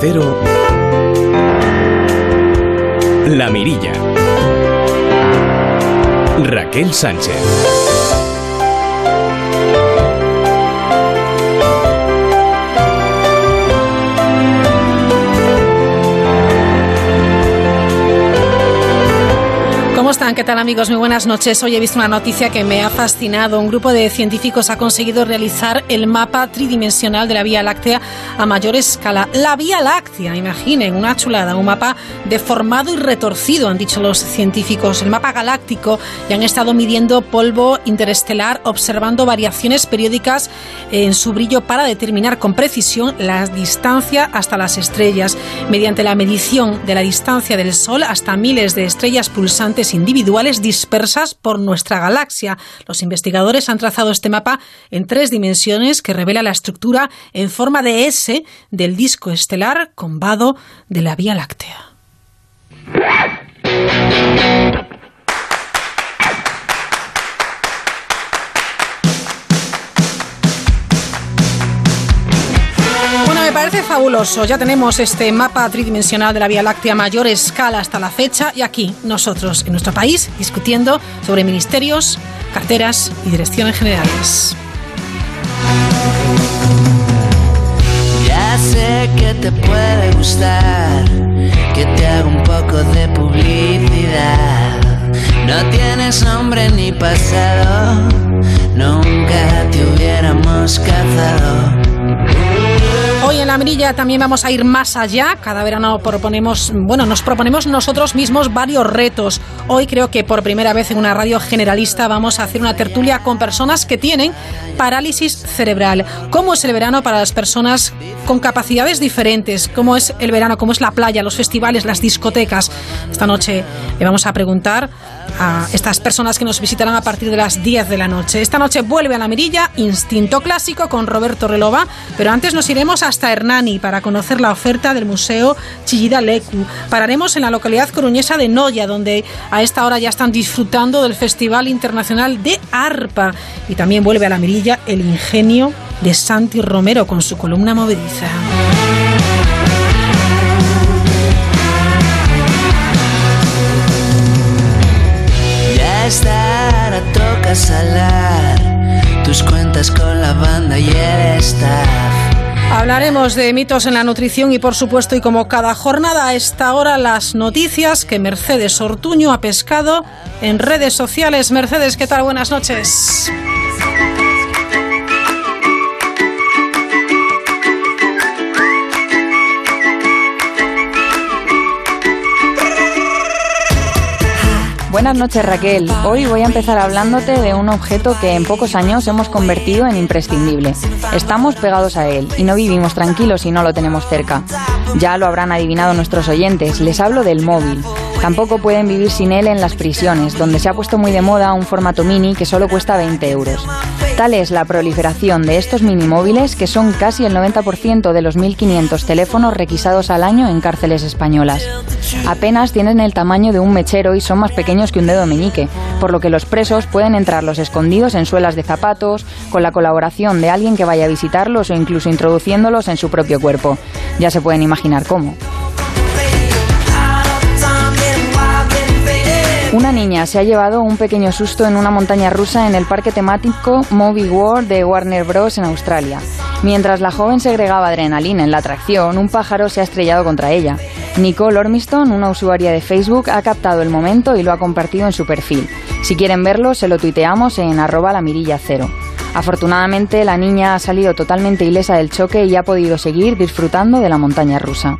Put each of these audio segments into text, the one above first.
Cero, La Mirilla. Raquel Sánchez. ¿Cómo están? ¿Qué tal amigos? Muy buenas noches. Hoy he visto una noticia que me ha fascinado. Un grupo de científicos ha conseguido realizar el mapa tridimensional de la Vía Láctea a mayor escala. La Vía Láctea, imaginen, una chulada, un mapa deformado y retorcido, han dicho los científicos. El mapa galáctico y han estado midiendo polvo interestelar, observando variaciones periódicas en su brillo para determinar con precisión la distancia hasta las estrellas. Mediante la medición de la distancia del Sol hasta miles de estrellas pulsantes individuales dispersas por nuestra galaxia. Los investigadores han trazado este mapa en tres dimensiones que revela la estructura en forma de S del disco estelar combado de la Vía Láctea. parece fabuloso. Ya tenemos este mapa tridimensional de la Vía Láctea a mayor escala hasta la fecha y aquí nosotros en nuestro país discutiendo sobre ministerios, carteras y direcciones generales. Sé que te puede gustar que te haga un poco de publicidad. No tienes nombre ni pasado, nunca te hubiéramos cazado. Hoy en la mirilla también vamos a ir más allá. Cada verano proponemos, bueno, nos proponemos nosotros mismos varios retos. Hoy creo que por primera vez en una radio generalista vamos a hacer una tertulia con personas que tienen parálisis cerebral. ¿Cómo es el verano para las personas con capacidades diferentes? ¿Cómo es el verano? ¿Cómo es la playa, los festivales, las discotecas? Esta noche le vamos a preguntar a estas personas que nos visitarán a partir de las 10 de la noche. Esta noche vuelve a la mirilla Instinto Clásico con Roberto Relova, pero antes nos iremos hasta Hernani para conocer la oferta del Museo Chillida Lecu. Pararemos en la localidad coruñesa de Noya, donde a esta hora ya están disfrutando del Festival Internacional de Arpa. Y también vuelve a la mirilla el ingenio de Santi Romero con su columna movediza. Hablaremos de mitos en la nutrición y por supuesto y como cada jornada a esta hora las noticias que Mercedes Ortuño ha pescado en redes sociales. Mercedes, ¿qué tal? Buenas noches. Buenas noches Raquel. Hoy voy a empezar hablándote de un objeto que en pocos años hemos convertido en imprescindible. Estamos pegados a él y no vivimos tranquilos si no lo tenemos cerca. Ya lo habrán adivinado nuestros oyentes, les hablo del móvil. Tampoco pueden vivir sin él en las prisiones, donde se ha puesto muy de moda un formato mini que solo cuesta 20 euros. Tal es la proliferación de estos mini móviles que son casi el 90% de los 1.500 teléfonos requisados al año en cárceles españolas. Apenas tienen el tamaño de un mechero y son más pequeños que un dedo meñique, por lo que los presos pueden entrarlos escondidos en suelas de zapatos, con la colaboración de alguien que vaya a visitarlos o incluso introduciéndolos en su propio cuerpo. Ya se pueden imaginar cómo. Una niña se ha llevado un pequeño susto en una montaña rusa en el parque temático Movie World de Warner Bros. en Australia. Mientras la joven segregaba adrenalina en la atracción, un pájaro se ha estrellado contra ella. Nicole Ormiston, una usuaria de Facebook, ha captado el momento y lo ha compartido en su perfil. Si quieren verlo, se lo tuiteamos en arroba la mirilla cero. Afortunadamente, la niña ha salido totalmente ilesa del choque y ha podido seguir disfrutando de la montaña rusa.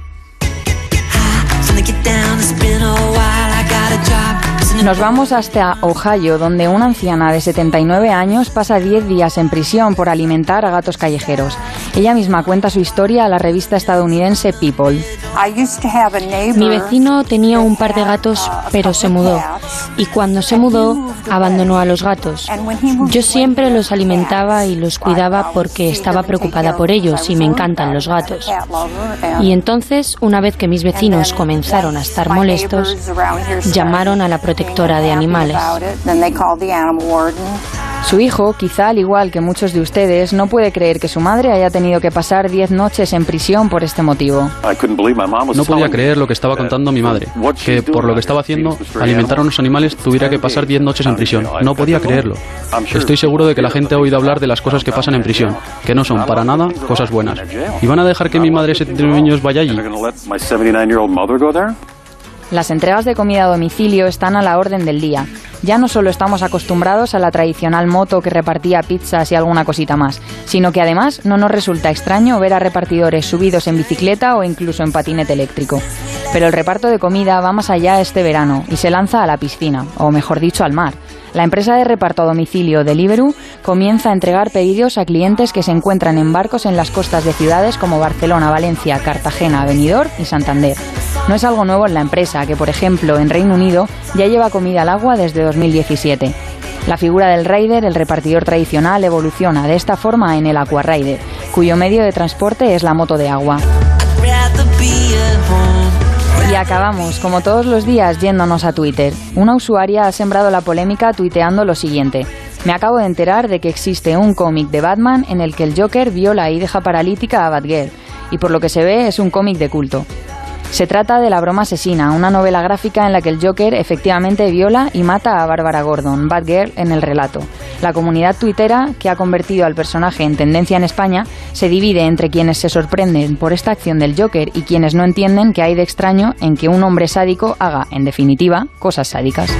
Nos vamos hasta Ohio, donde una anciana de 79 años pasa 10 días en prisión por alimentar a gatos callejeros. Ella misma cuenta su historia a la revista estadounidense People. Mi vecino tenía un par de gatos, pero se mudó. Y cuando se mudó, abandonó a los gatos. Yo siempre los alimentaba y los cuidaba porque estaba preocupada por ellos y me encantan los gatos. Y entonces, una vez que mis vecinos comenzaron a estar molestos, llamaron a la protección de animales. Su hijo, quizá al igual que muchos de ustedes, no puede creer que su madre haya tenido que pasar 10 noches en prisión por este motivo. No podía creer lo que estaba contando mi madre, que por lo que estaba haciendo, alimentar a unos animales tuviera que pasar 10 noches en prisión. No podía creerlo. Estoy seguro de que la gente ha oído hablar de las cosas que pasan en prisión, que no son para nada cosas buenas. ¿Y van a dejar que mi madre de 79 años vaya allí? Las entregas de comida a domicilio están a la orden del día. Ya no solo estamos acostumbrados a la tradicional moto que repartía pizzas y alguna cosita más, sino que además no nos resulta extraño ver a repartidores subidos en bicicleta o incluso en patinete eléctrico. Pero el reparto de comida va más allá este verano y se lanza a la piscina, o mejor dicho, al mar. La empresa de reparto a domicilio Deliveroo comienza a entregar pedidos a clientes que se encuentran en barcos en las costas de ciudades como Barcelona, Valencia, Cartagena, Benidorm y Santander. No es algo nuevo en la empresa, que por ejemplo en Reino Unido ya lleva comida al agua desde 2017. La figura del rider, el repartidor tradicional, evoluciona de esta forma en el Aqua Rider, cuyo medio de transporte es la moto de agua. Y acabamos, como todos los días, yéndonos a Twitter. Una usuaria ha sembrado la polémica tuiteando lo siguiente. Me acabo de enterar de que existe un cómic de Batman en el que el Joker viola y deja paralítica a Batgirl, y por lo que se ve es un cómic de culto. Se trata de La broma asesina, una novela gráfica en la que el Joker efectivamente viola y mata a Bárbara Gordon, Batgirl, en el relato. La comunidad tuitera, que ha convertido al personaje en tendencia en España, se divide entre quienes se sorprenden por esta acción del Joker y quienes no entienden que hay de extraño en que un hombre sádico haga, en definitiva, cosas sádicas.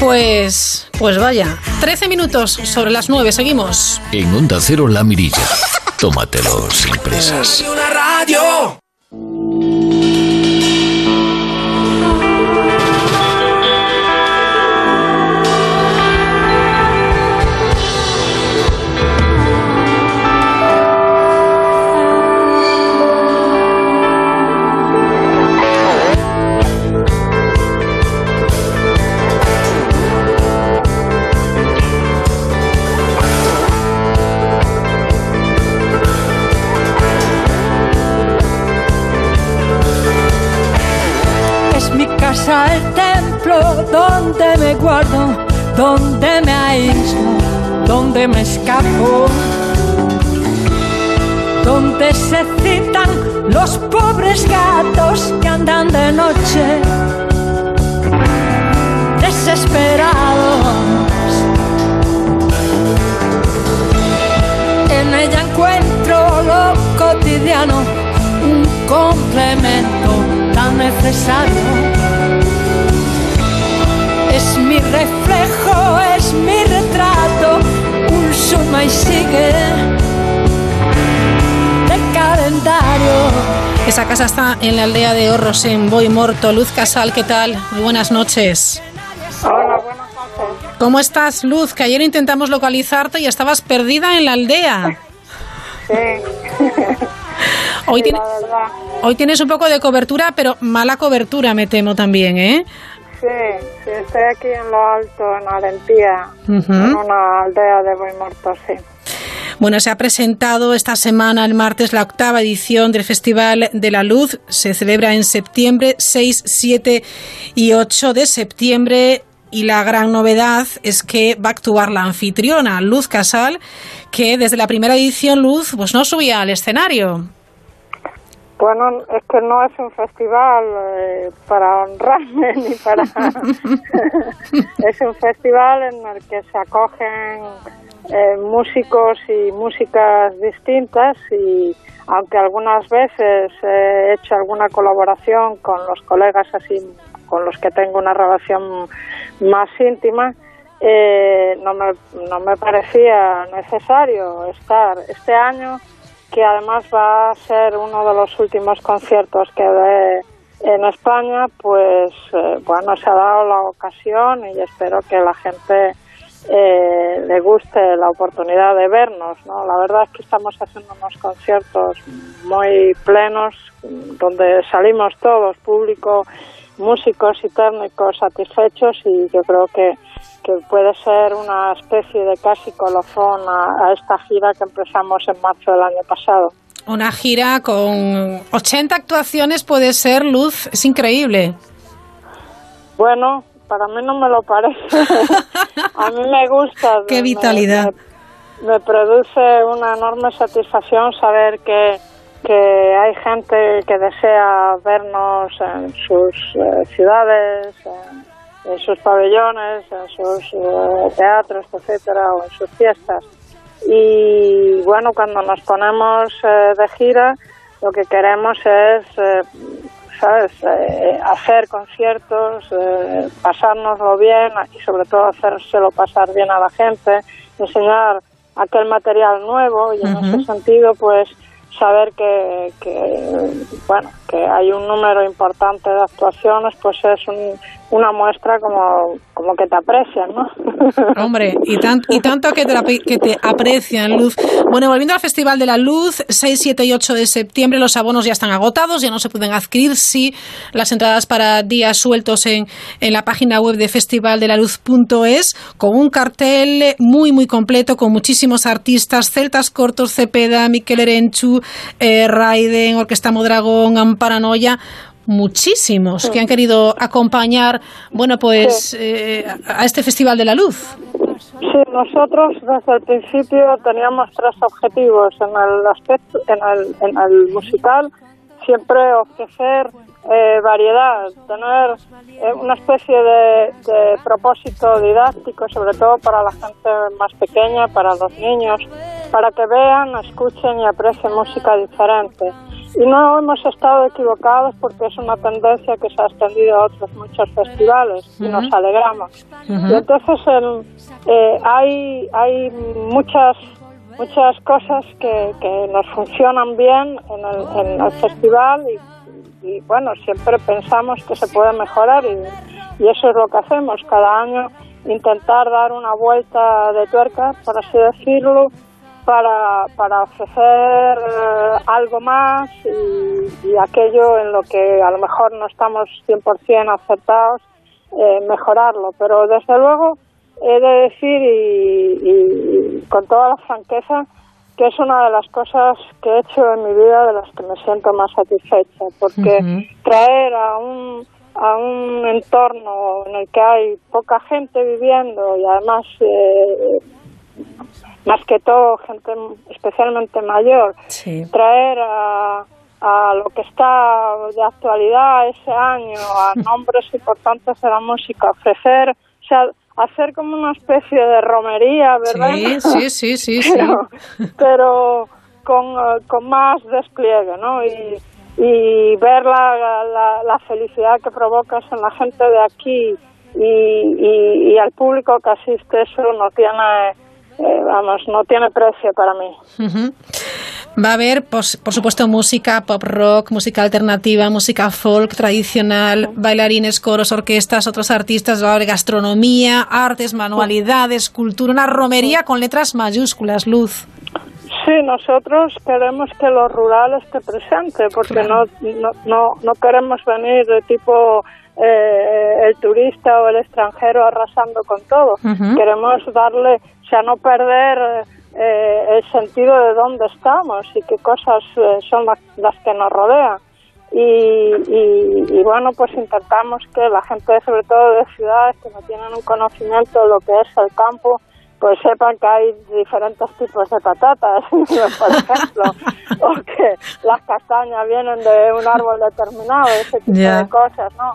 Pues, pues vaya, 13 minutos sobre las 9, seguimos. En Onda Cero La Mirilla. Tómatelo sin presas. Es mi reflejo, es mi retrato, un suma y sigue de calendario. Esa casa está en la aldea de Horros, en Boy Morto. Luz Casal, ¿qué tal? Muy buenas noches. Hola, buenas noches. ¿Cómo estás, Luz? Que ayer intentamos localizarte y estabas perdida en la aldea. Sí. Hoy, hoy tienes un poco de cobertura, pero mala cobertura, me temo también, ¿eh? Sí, sí, estoy aquí en lo alto, en Alentía, en una aldea de Boimorto, sí. Bueno, se ha presentado esta semana, el martes, la octava edición del Festival de la Luz. Se celebra en septiembre, 6, 7 y 8 de septiembre. Y la gran novedad es que va a actuar la anfitriona, Luz Casal, que desde la primera edición, Luz, pues no subía al escenario. Bueno, es que no es un festival eh, para honrarme ni para... es un festival en el que se acogen eh, músicos y músicas distintas y aunque algunas veces he hecho alguna colaboración con los colegas así con los que tengo una relación más íntima, eh, no, me, no me parecía necesario estar. Este año que además va a ser uno de los últimos conciertos que dé en España, pues eh, bueno, se ha dado la ocasión y espero que la gente eh, le guste la oportunidad de vernos, ¿no? La verdad es que estamos haciendo unos conciertos muy plenos, donde salimos todos, público, músicos y técnicos satisfechos y yo creo que que puede ser una especie de casi colofón a, esta gira que empezamos en marzo del año pasado. Una gira con 80 actuaciones puede ser, Luz, es increíble. Bueno, para mí no me lo parece. a mí me gusta. Qué vitalidad. Me, produce una enorme satisfacción saber que, que hay gente que desea vernos en sus eh, ciudades, en, sus pabellones, en sus eh, teatros, etcétera, o en sus fiestas. Y bueno, cuando nos ponemos eh, de gira, lo que queremos es ¿sabes? Eh, hacer conciertos, pasárnoslo bien y sobre todo hacérselo pasar bien a la gente, enseñar aquel material nuevo y en ese sentido pues saber que, que, bueno que hay un número importante de actuaciones pues es un, una muestra como, como que te aprecian, ¿no? Hombre, y, y tanto que te, que te aprecian, Luz. Bueno, volviendo al Festival de la Luz, 6, 7 y 8 de septiembre los abonos ya están agotados, ya no se pueden adquirir, sí, las entradas para días sueltos en, en la página web de festivaldelaluz.es, con un cartel muy, muy completo, con muchísimos artistas, Celtas Cortos, Cepeda, Miquel Erenchu, eh, Raiden, Orquesta Modragón, Amparanoia, muchísimos que han querido acompañar, bueno, pues eh, a este Festival de la Luz. Sí, nosotros desde el principio teníamos tres objetivos en el aspecto, en el, en el musical, siempre ofrecer eh, variedad, tener eh, una especie de, de, propósito didáctico, sobre todo para la gente más pequeña, para los niños, para que vean, escuchen y aprecien música diferente. Y no hemos estado equivocados porque es una tendencia que se ha extendido a otros muchos festivales y nos alegramos. Y entonces eh, hay, hay muchas muchas cosas que, que nos funcionan bien en el, en el festival y, y, bueno, siempre pensamos que se puede mejorar y, y eso es lo que hacemos. Cada año, intentar dar una vuelta de tuerca, por así decirlo, para, para ofrecer eh, algo más y, aquello en lo que a lo mejor no estamos 100% acertados, eh, mejorarlo. Pero desde luego he de decir y, con toda la franqueza que es una de las cosas que he hecho en mi vida de las que me siento más satisfecha, porque traer a un, a un entorno en el que hay poca gente viviendo y además eh, más que todo gente especialmente mayor, traer a, a, lo que está de actualidad ese año, a nombres importantes de la música, ofrecer, o sea, hacer como una especie de romería, ¿verdad? Sí, sí, sí, sí. pero, con, con, más despliegue, ¿no? Y, y ver la, la, la, felicidad que provocas en la gente de aquí y, y, y al público que asiste, eso no tiene eh, vamos, no tiene precio para mí. Va a haber, pues, por supuesto, música pop rock, música alternativa, música folk tradicional, bailarines, coros, orquestas, otros artistas, va a haber gastronomía, artes, manualidades, cultura, una romería con letras mayúsculas, Luz. Sí, nosotros queremos que lo rural esté presente, porque no, no, no, no queremos venir de tipo eh, el turista o el extranjero arrasando con todo. Queremos darle, sea, no perder eh, el sentido de dónde estamos y qué cosas eh, son las, que nos rodean. Y, y, bueno, pues intentamos que la gente, sobre todo de ciudades que no tienen un conocimiento de lo que es el campo, pues sepan que hay diferentes tipos de patatas, por ejemplo, o que las castañas vienen de un árbol determinado, ese tipo de cosas, ¿no?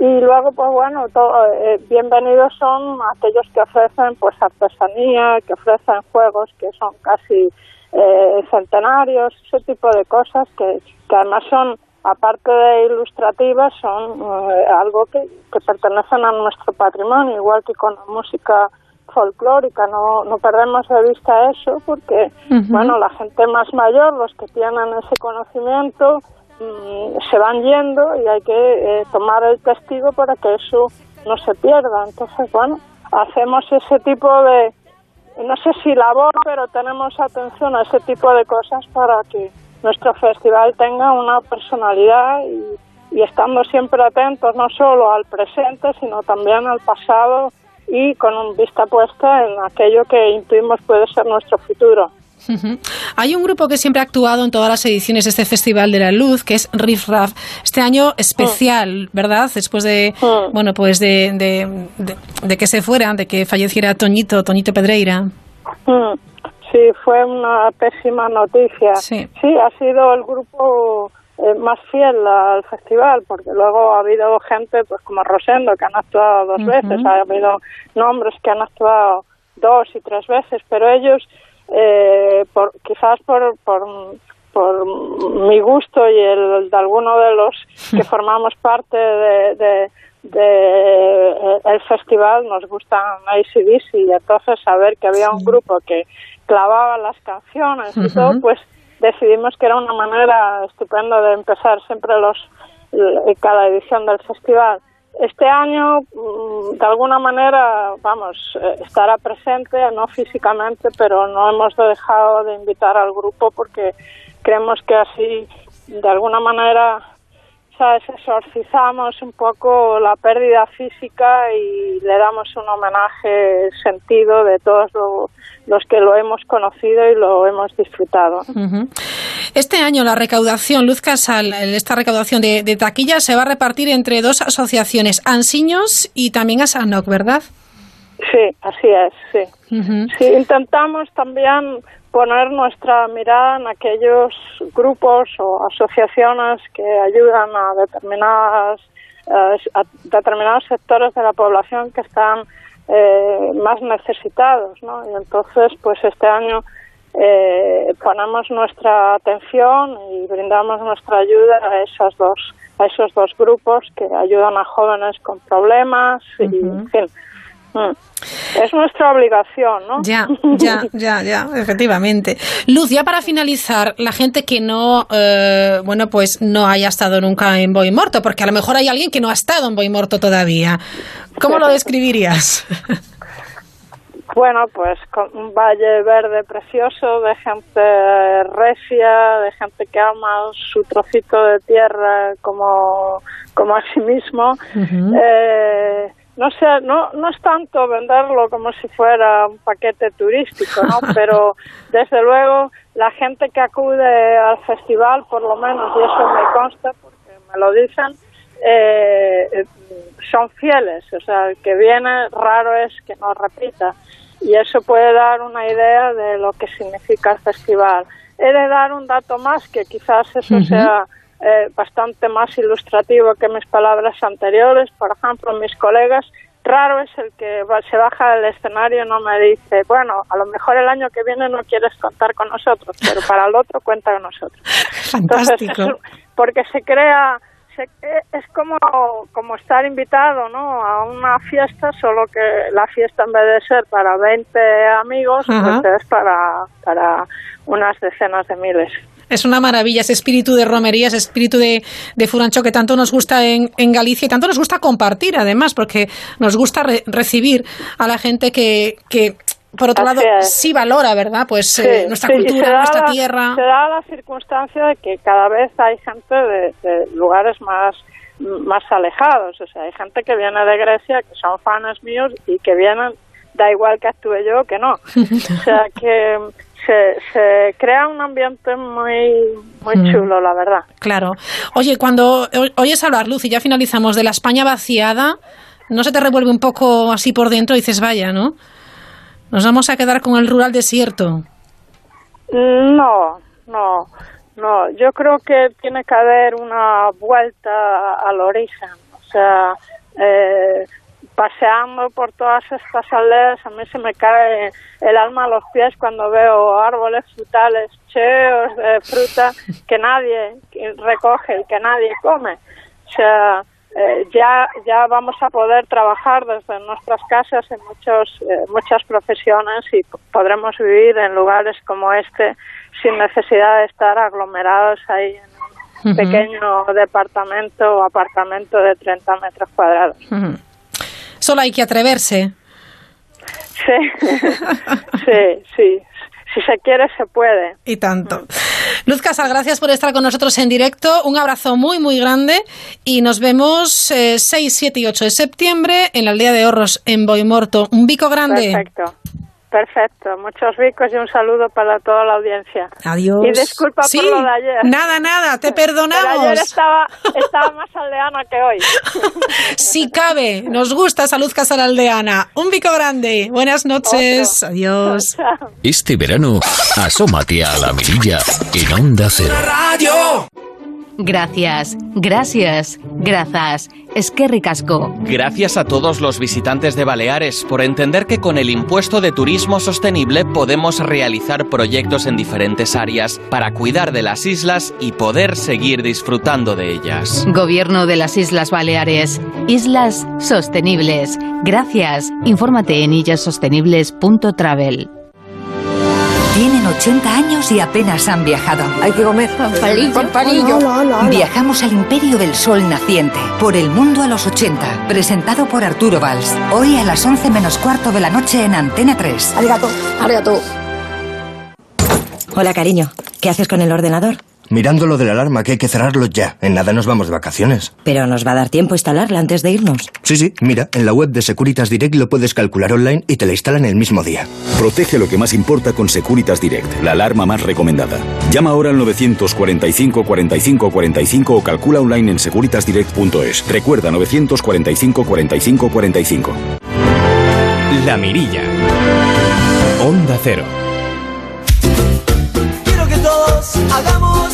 Y luego, pues bueno, eh, bienvenidos son aquellos que ofrecen pues artesanía, que ofrecen juegos que son casi eh, centenarios, ese tipo de cosas que, que además son, aparte de ilustrativas, son eh, algo que, que pertenecen a nuestro patrimonio, igual que con la música folclórica, no, no perdemos de vista eso porque, bueno, la gente más mayor, los que tienen ese conocimiento, se van yendo y hay que eh, tomar el testigo para que eso no se pierda. Entonces, bueno, hacemos ese tipo de, no sé si labor, pero tenemos atención a ese tipo de cosas para que nuestro festival tenga una personalidad y, y estando siempre atentos no solo al presente, sino también al pasado y con vista puesta en aquello que intuimos puede ser nuestro futuro. Hay un grupo que siempre ha actuado en todas las ediciones de este Festival de la Luz, que es Riff Raff. Este año especial, ¿verdad? Después de, bueno, pues de, de, que se fuera, de que falleciera Toñito, Toñito Pedreira. Sí, fue una pésima noticia. Sí, ha sido el grupo eh, más fiel al festival, porque luego ha habido gente, pues como Rosendo, que han actuado dos veces, ha habido nombres que han actuado dos y tres veces, pero ellos eh, por, quizás por, por, por mi gusto y el de alguno de los que formamos parte de, de, eh, el festival nos gustan ACDC y entonces saber que había un grupo que clavaba las canciones y todo, pues decidimos que era una manera estupenda de empezar siempre los cada edición del festival. Este año, mm, de alguna manera, vamos, eh, estará presente, no físicamente, pero no hemos dejado de invitar al grupo porque creemos que así, de alguna manera, ¿sabes? exorcizamos un poco la pérdida física y le damos un homenaje sentido de todos los que lo hemos conocido y lo hemos disfrutado. Este año la recaudación, Luz Casal, esta recaudación de, de taquillas se va a repartir entre dos asociaciones, Ansiños y también Asanoc, ¿verdad? Sí, así es, sí. sí. Intentamos también poner nuestra mirada en aquellos grupos o asociaciones que ayudan a determinadas eh, a determinados sectores de la población que están eh, más necesitados, ¿no? Y entonces, pues este año eh, ponemos nuestra atención y brindamos nuestra ayuda a esos dos a esos dos grupos que ayudan a jóvenes con problemas y en fin. Es nuestra obligación, ¿no? Ya, ya, ya, ya, efectivamente. Luz, ya para finalizar, la gente que no, eh, bueno, pues no haya estado nunca en Boy Morto, porque a lo mejor hay alguien que no ha estado en Boy Morto todavía. ¿Cómo lo describirías? Bueno, pues con un valle verde precioso de gente recia, de gente que ama su trocito de tierra como, como a sí mismo. eh, no sé, no, no es tanto venderlo como si fuera un paquete turístico, ¿no? Pero desde luego la gente que acude al festival, por lo menos, y eso me consta porque me lo dicen, eh, son fieles, o sea, el que viene raro es que no repita y eso puede dar una idea de lo que significa el festival. He de dar un dato más que quizás eso sea eh, bastante más ilustrativo que mis palabras anteriores. Por ejemplo, mis colegas, raro es el que se baja del escenario y no me dice, bueno, a lo mejor el año que viene no quieres contar con nosotros, pero para el otro cuenta con nosotros. Fantástico. porque se crea eh, es como, como estar invitado ¿no? a una fiesta, solo que la fiesta en vez de ser para 20 amigos, pues es para, para unas decenas de miles. Es una maravilla ese espíritu de romería, ese espíritu de, de furancho que tanto nos gusta en, en, Galicia y tanto nos gusta compartir, además, porque nos gusta recibir a la gente que, que por otro lado, sí valora, ¿verdad? Pues eh, nuestra cultura, nuestra tierra. Se da la circunstancia de que cada vez hay gente de, lugares más más alejados, o sea, hay gente que viene de Grecia, que son fans míos y que vienen, da igual que actúe yo que no. o sea, que se, se crea un ambiente muy, muy mm. chulo, la verdad. Claro. Oye, cuando oyes hablar, Luz, y ya finalizamos, de la España vaciada, ¿no se te revuelve un poco así por dentro y dices, vaya, ¿no? ¿Nos vamos a quedar con el rural desierto? No, no, no. Yo creo que tiene que haber una vuelta al origen. O sea, eh, paseando por todas estas aldeas, a mí se me cae el alma a los pies cuando veo árboles frutales cheos de fruta que nadie recoge y que nadie come. O sea, eh, ya ya vamos a poder trabajar desde nuestras casas en muchos eh, muchas profesiones y podremos vivir en lugares como este sin necesidad de estar aglomerados ahí en un pequeño departamento o apartamento de 30 metros cuadrados. Solo hay que atreverse. Sí, sí, sí, si se quiere, se puede. Y tanto. Luz Casal, gracias por estar con nosotros en directo. Un abrazo muy, muy grande y nos vemos 6, 7 y 8 de septiembre en la aldea de Horros en Boimorto. Un bico grande. Perfecto. Perfecto, muchos ricos y un saludo para toda la audiencia. Adiós. Y disculpa por lo de ayer. Nada, nada, te perdonamos. Pero ayer estaba, estaba más aldeana que hoy. Si cabe, nos gusta esa luz aldeana. Un bico grande. Buenas noches. Adiós. Este verano, asómate a la mirilla en Onda Cero. Radio. Gracias, gracias, gracias. Es que ricasco. Gracias a todos los visitantes de Baleares por entender que con el impuesto de turismo sostenible podemos realizar proyectos en diferentes áreas para cuidar de las islas y poder seguir disfrutando de ellas. Gobierno de las Islas Baleares. Islas sostenibles. Gracias. Infórmate en illasostenibles.travel. Tienen 80 años y apenas han viajado. Hay que comer palillo. Viajamos al Imperio del Sol Naciente, por el mundo a los 80, presentado por Arturo Valls. Hoy a las 11 menos cuarto de la noche en Antena 3. Arigato, arigato. Hola, cariño. ¿Qué haces con el ordenador? Mirando lo de la alarma, que hay que cerrarlo ya. En nada nos vamos de vacaciones. Pero nos va a dar tiempo instalarla antes de irnos. Sí, sí, mira, en la web de Securitas Direct lo puedes calcular online y te la instalan el mismo día. Protege lo que más importa con Securitas Direct, la alarma más recomendada. Llama ahora al 945 45 45 o calcula online en securitasdirect.es. Recuerda 945 45 45. La Mirilla. Onda Cero. Quiero que todos hagamos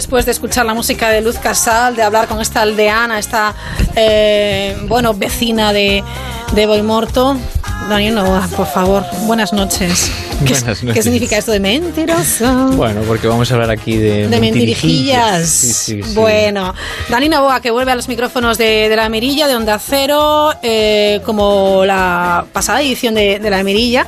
después de escuchar la música de Luz Casal, de hablar con esta aldeana, esta, eh, bueno, vecina de, de Boimorto. Daniel Novoa, por favor, buenas noches. ¿Qué, Buenas noches. ¿Qué significa esto de mentiroso? Bueno, porque vamos a hablar aquí de, de mentirijillas. Sí, sí, sí. Bueno, Dani Novoa, que vuelve a los micrófonos de, de la Mirilla, de Onda Cero, eh, como la pasada edición de, de la Mirilla.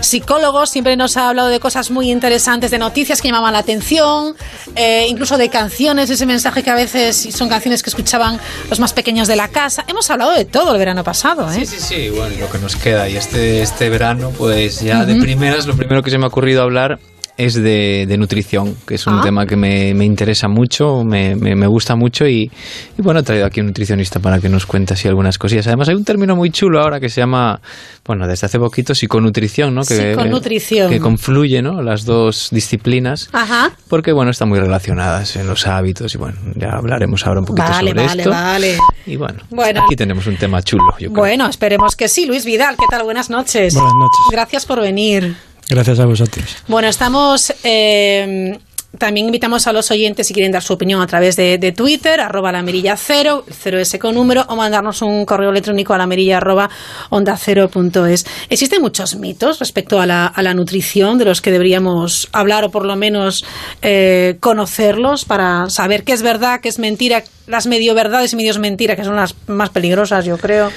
Psicólogo, siempre nos ha hablado de cosas muy interesantes, de noticias que llamaban la atención, eh, incluso de canciones, ese mensaje que a veces son canciones que escuchaban los más pequeños de la casa. Hemos hablado de todo el verano pasado, ¿eh? Sí, sí, sí, bueno, lo que nos queda. Y este, este verano, pues ya de Ujú. Primeras, lo primero que se me ha ocurrido hablar es de, de nutrición, que es un Ah. tema que me, me interesa mucho, me, me, me gusta mucho y, y bueno, he traído aquí un nutricionista para que nos cuente así algunas cosillas. Además hay un término muy chulo ahora que se llama, bueno, desde hace poquito, psiconutrición, ¿no? Que, Psiconutrición. Que confluye, ¿no? Las dos disciplinas. Ajá. Porque, bueno, están muy relacionadas en los hábitos y, bueno, ya hablaremos ahora un poquito Vale, sobre vale, esto. vale. Y, bueno, Bueno. aquí tenemos un tema chulo, yo creo. Bueno, esperemos que sí. Luis Vidal, ¿qué tal? Buenas noches. Buenas noches. Gracias por venir. Gracias a vosotros. Bueno, estamos. eh, también invitamos a los oyentes si quieren dar su opinión a través de, Twitter, arroba la mirilla cero, cero S con número, o mandarnos un correo electrónico a la mirilla arroba onda cero punto es. Existen muchos mitos respecto a la, a la nutrición de los que deberíamos hablar o por lo menos eh, conocerlos para saber qué es verdad, qué es mentira, las medio verdades y medios mentiras, que son las más peligrosas, yo creo.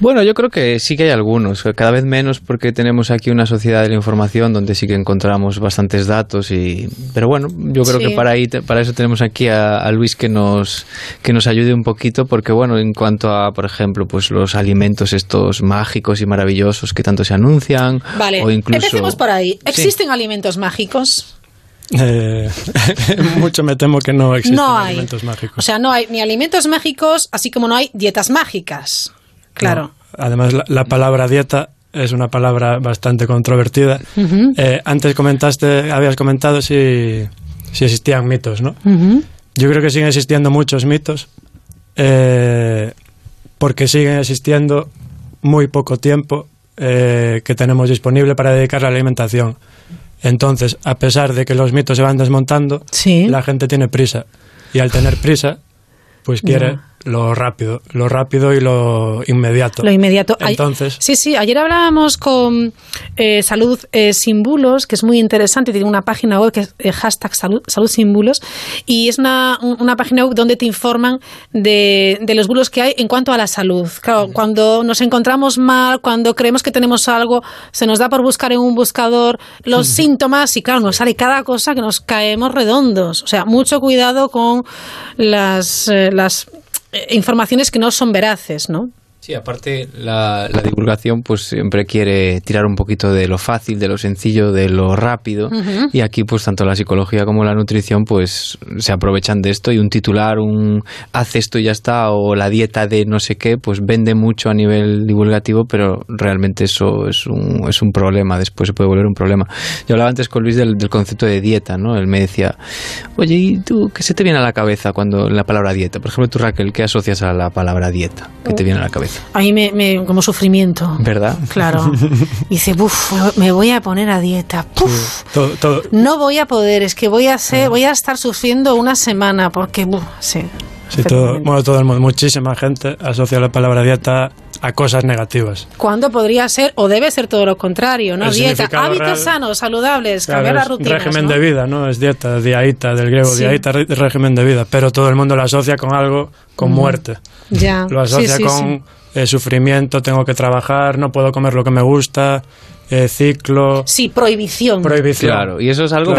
Bueno, yo creo que sí que hay algunos, cada vez menos porque tenemos aquí una sociedad de la información donde sí que encontramos bastantes datos y pero bueno, yo creo Sí. que para ahí para eso tenemos aquí a, a Luis que nos que nos ayude un poquito porque bueno, en cuanto a por ejemplo, pues los alimentos estos mágicos y maravillosos que tanto se anuncian Vale, o incluso empecemos por ahí. Sí. ¿Existen alimentos mágicos? Eh, mucho me temo que no existen no hay. alimentos mágicos. O sea, no hay ni alimentos mágicos, así como no hay dietas mágicas. Claro. Además, la, la palabra dieta es una palabra bastante controvertida. Eh, antes comentaste, habías comentado si, si existían mitos, ¿no? Yo creo que siguen existiendo muchos mitos, eh, porque siguen existiendo muy poco tiempo eh, que tenemos disponible para dedicar a la alimentación. Entonces, a pesar de que los mitos se van desmontando, la gente tiene prisa. Y al tener prisa, pues quiere. Lo rápido, lo rápido y lo inmediato. Lo inmediato. Entonces, sí, sí, ayer hablábamos con eh, Salud eh, Sin Bulos, que es muy interesante, tiene una página web que es eh, hashtag salud, salud Sin Bulos, y es una, una página web donde te informan de, de, los bulos que hay en cuanto a la salud. Claro, cuando nos encontramos mal, cuando creemos que tenemos algo, se nos da por buscar en un buscador los síntomas y claro, nos sale cada cosa que nos caemos redondos. O sea, mucho cuidado con las, las eh, informaciones que no son veraces, ¿no? Sí, aparte la, divulgación pues siempre quiere tirar un poquito de lo fácil, de lo sencillo, de lo rápido y aquí pues tanto la psicología como la nutrición pues se aprovechan de esto y un titular, un haz esto y ya está o la dieta de no sé qué pues vende mucho a nivel divulgativo pero realmente eso es un, es un problema, después se puede volver un problema. Yo hablaba antes con Luis del, concepto de dieta, ¿no? Él me decía, oye, ¿y tú qué se te viene a la cabeza cuando la palabra dieta? Por ejemplo, tú Raquel, ¿qué asocias a la palabra dieta? ¿Qué te viene a la cabeza? A mí me, como sufrimiento. ¿Verdad? Claro. Dice, buf, me voy a poner a dieta. No voy a poder, es que voy a ser, voy a estar sufriendo una semana porque, buf, sí. Sí, todo, bueno, todo el mundo, muchísima gente asocia la palabra dieta a cosas negativas. Cuando podría ser o debe ser todo lo contrario, ¿no? dieta, hábitos sanos, saludables, cambiar la rutina. Régimen de vida, ¿no? Es dieta, diaita, del griego diaita, régimen de vida, pero todo el mundo lo asocia con algo, con muerte. Ya. Lo asocia con eh, sufrimiento, tengo que trabajar, no puedo comer lo que me gusta, eh, ciclo. Sí, prohibición. Prohibición. Claro, y eso es algo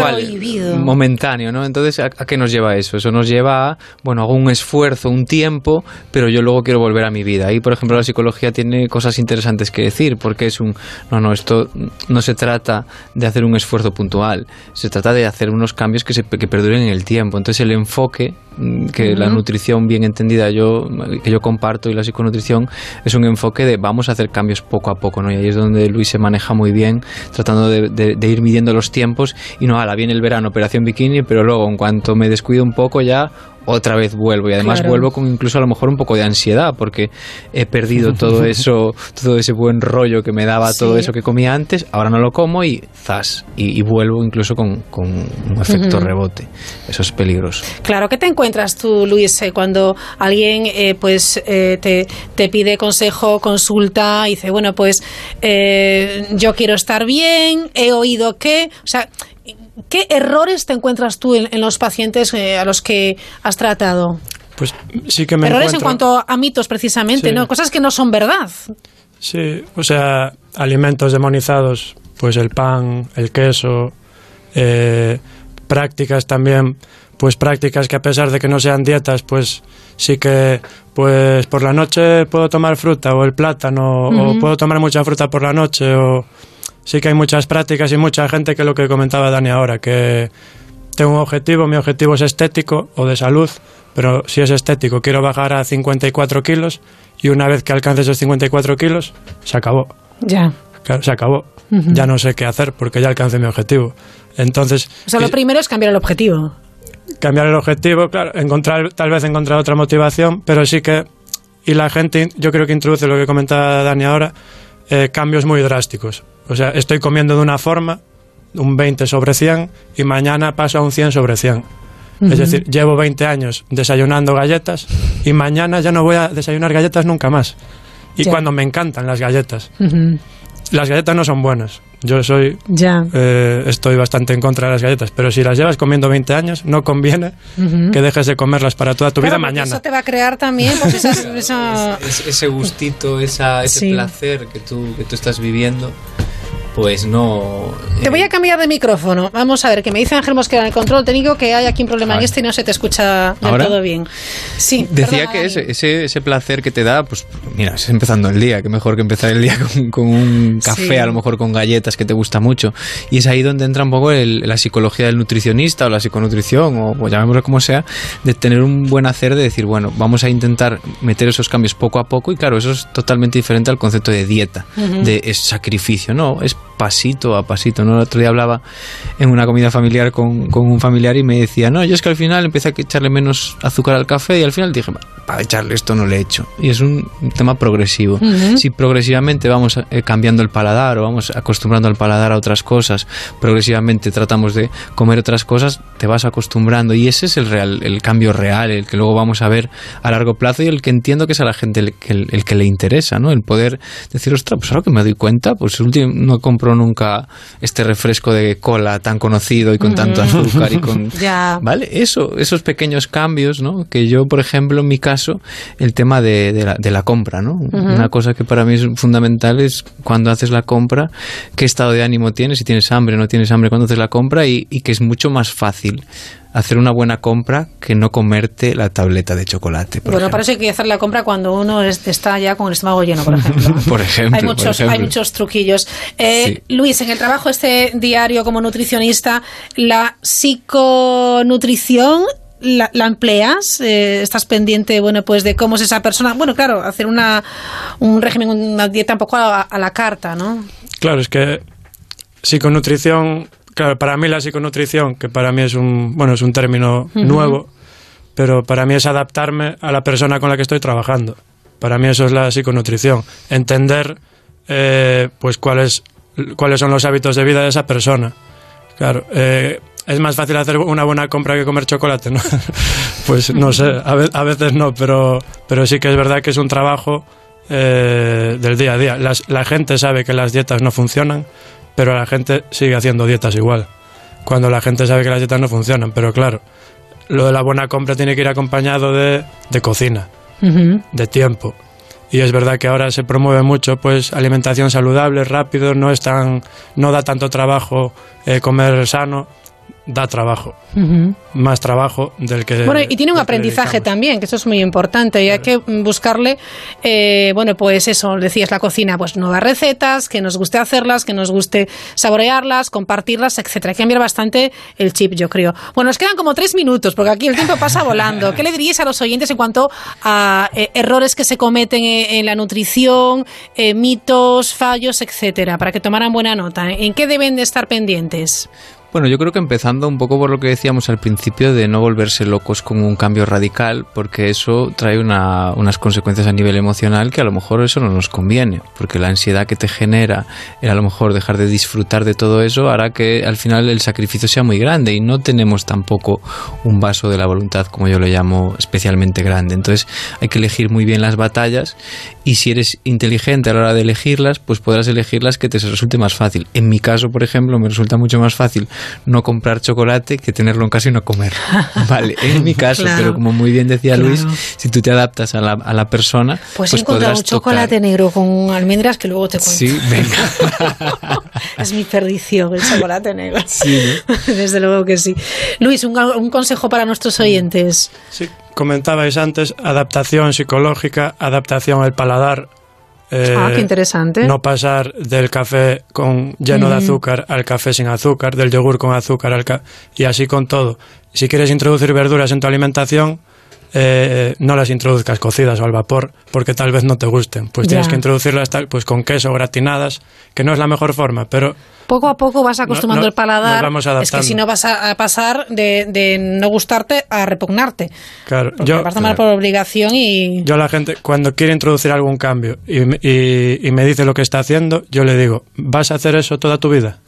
momentáneo, ¿no? Entonces, ¿a, qué nos lleva eso? Eso nos lleva a, bueno, hago un esfuerzo, un tiempo, pero yo luego quiero volver a mi vida. Y, por ejemplo, la psicología tiene cosas interesantes que decir, porque es un, no, no, esto no se trata de hacer un esfuerzo puntual, se trata de hacer unos cambios que, se, que perduren en el tiempo. Entonces, el enfoque mm, que la nutrición bien entendida yo que yo comparto y la psiconutrición es un enfoque de vamos a hacer cambios poco a poco, ¿no? Y ahí es donde Luis se maneja muy bien, tratando de, ir midiendo los tiempos y no, la viene el verano, operación bikini, pero luego en cuanto me descuido un poco ya otra vez vuelvo y además vuelvo con incluso a lo mejor un poco de ansiedad porque he perdido todo eso, todo ese buen rollo que me daba todo eso que comía antes, ahora no lo como y zas, y, vuelvo incluso con, un efecto rebote. Eso es peligroso. Claro, ¿qué te encuentras tú, Luis, eh, cuando alguien eh, pues eh, te, te, pide consejo, consulta y dice, bueno, pues yo quiero estar bien, he oído que, o sea, ¿Qué errores te encuentras tú en, los pacientes eh, a los que has tratado? Pues sí que me Errores en cuanto a mitos, precisamente, ¿no? Cosas que no son verdad. Sí, o sea, alimentos demonizados, pues el pan, el queso, eh, prácticas también, pues prácticas que a pesar de que no sean dietas, pues sí que, pues por la noche puedo tomar fruta o el plátano, o puedo tomar mucha fruta por la noche, o sí que hay muchas prácticas y mucha gente que lo que comentaba Dani ahora, que tengo un objetivo, mi objetivo es estético o de salud, pero si es estético, quiero bajar a 54 kilos y una vez que alcance esos 54 kilos, se acabó. Ya. se acabó. Ya no sé qué hacer porque ya alcancé mi objetivo. Entonces. O sea, lo primero es cambiar el objetivo. Cambiar el objetivo, claro, encontrar, tal vez encontrar otra motivación, pero sí que. Y la gente, yo creo que introduce lo que comentaba Dani ahora, eh, cambios muy drásticos. O sea, estoy comiendo de una forma, un 20 sobre 100, y mañana paso a un 100 sobre 100. Es decir, llevo 20 años desayunando galletas y mañana ya no voy a desayunar galletas nunca más. Y cuando me encantan las galletas. Las galletas no son buenas. Yo soy. Ya. Eh, estoy bastante en contra de las galletas. Pero si las llevas comiendo 20 años, no conviene que dejes de comerlas para toda tu vida mañana. Eso te va a crear también. Pues, ese gustito, esa, ese placer que tú, que tú estás viviendo pues no. Te voy a cambiar de micrófono. Vamos a ver, que me dice Ángel Mosquera en el control técnico que hay aquí un problema en este y no se te escucha del todo bien. Sí. Decía que ese, ese, ese, placer que te da, pues mira, es empezando el día, que mejor que empezar el día con, un café, a lo mejor con galletas que te gusta mucho. Y es ahí donde entra un poco la psicología del nutricionista o la psiconutrición, o, o llamémoslo como sea, de tener un buen hacer, de decir, bueno, vamos a intentar meter esos cambios poco a poco. Y claro, eso es totalmente diferente al concepto de dieta, de sacrificio, ¿no? Es pasito a pasito. ¿no? El otro día hablaba en una comida familiar con, con, un familiar y me decía, no, yo es que al final empecé a echarle menos azúcar al café y al final dije, para echarle esto no le he hecho. Y es un tema progresivo. Si progresivamente vamos eh, cambiando el paladar o vamos acostumbrando al paladar a otras cosas, progresivamente tratamos de comer otras cosas, te vas acostumbrando y ese es el real, el cambio real, el que luego vamos a ver a largo plazo y el que entiendo que es a la gente el, el, que le interesa, ¿no? El poder decir, ostras, pues ahora que me doy cuenta, pues último no compro nunca este refresco de cola tan conocido y con tanto azúcar y con... ¿Vale? Eso, esos pequeños cambios, ¿no? Que yo, por ejemplo, en mi caso, el tema de, de, la, de la, compra, ¿no? Una cosa que para mí es fundamental es cuando haces la compra, qué estado de ánimo tienes, si tienes hambre, no tienes hambre, cuando haces la compra y, y que es mucho más fácil hacer una buena compra que no comerte la tableta de chocolate. bueno, parece que hacer la compra cuando uno está ya con el estómago lleno, por ejemplo. por ejemplo. Hay muchos, Hay muchos truquillos. Eh, Luis, en el trabajo este diario como nutricionista, la psiconutrición la, empleas? Eh, ¿Estás pendiente, bueno, pues de cómo es esa persona? Bueno, claro, hacer una, un régimen, una dieta un poco a, a la carta, ¿no? Claro, es que psiconutrición Claro, para mí la psiconutrición, que para mí es un, bueno, es un término nuevo, pero para mí es adaptarme a la persona con la que estoy trabajando. Para mí eso es la psiconutrición. Entender, eh, pues, cuáles, cuáles son los hábitos de vida de esa persona. Claro, eh, es más fácil hacer una buena compra que comer chocolate, ¿no? pues no sé, a, veces no, pero, pero sí que es verdad que es un trabajo eh, del día a día. la gente sabe que las dietas no funcionan, pero la gente sigue haciendo dietas igual. Cuando la gente sabe que las dietas no funcionan, pero claro, lo de la buena compra tiene que ir acompañado de, de cocina, de tiempo. Y es verdad que ahora se promueve mucho pues alimentación saludable, rápido, no es tan, no da tanto trabajo eh, comer sano, da trabajo, más trabajo del que... Bueno, y tiene un aprendizaje también, que eso es muy importante, y hay que buscarle, eh, bueno, pues eso, decías la cocina, pues nuevas recetas, que nos guste hacerlas, que nos guste saborearlas, compartirlas, etcétera. Hay que cambiar bastante el chip, yo creo. Bueno, nos quedan como tres minutos, porque aquí el tiempo pasa volando. ¿Qué le diríais a los oyentes en cuanto a eh, errores que se cometen en, la nutrición, eh, mitos, fallos, etcétera, para que tomaran buena nota? ¿En qué deben de estar pendientes? Bueno, yo creo que empezando un poco por lo que decíamos al principio de no volverse locos con un cambio radical, porque eso trae unas consecuencias a nivel emocional que a lo mejor eso no nos conviene, porque la ansiedad que te genera a lo mejor dejar de disfrutar de todo eso hará que al final el sacrificio sea muy grande y no tenemos tampoco un vaso de la voluntad, como yo lo llamo, especialmente grande. Entonces hay que elegir muy bien las batallas y si eres inteligente a la hora de elegirlas, pues podrás elegirlas que te resulte más fácil. En mi caso, por ejemplo, me resulta mucho más fácil no comprar chocolate que tenerlo en casa y no comer. Vale, en mi caso, pero como muy bien decía Luis, si tú te adaptas a la, a la persona, pues, pues encontrar un chocolate negro con almendras que luego te cuento. Sí, venga. es mi perdición el chocolate negro. Sí, desde luego que sí. Luis, un, un consejo para nuestros oyentes. Sí, comentabais antes adaptación psicológica, adaptación al paladar ah, qué eh, interesante. No pasar del café con lleno de azúcar al café sin azúcar, del yogur con azúcar al y así con todo. Si quieres introducir verduras en tu alimentación, eh, no las introduzcas cocidas o al vapor porque tal vez no te gusten. Pues tienes que introducirlas pues con queso gratinadas, que no es la mejor forma, pero poco a poco vas acostumbrando el paladar. es que si no vas a, pasar de, no gustarte a repugnarte. Claro, yo, vas a tomar por obligación y. Yo la gente, cuando quiere introducir algún cambio y, y, me dice lo que está haciendo, yo le digo, ¿vas a hacer eso toda tu vida?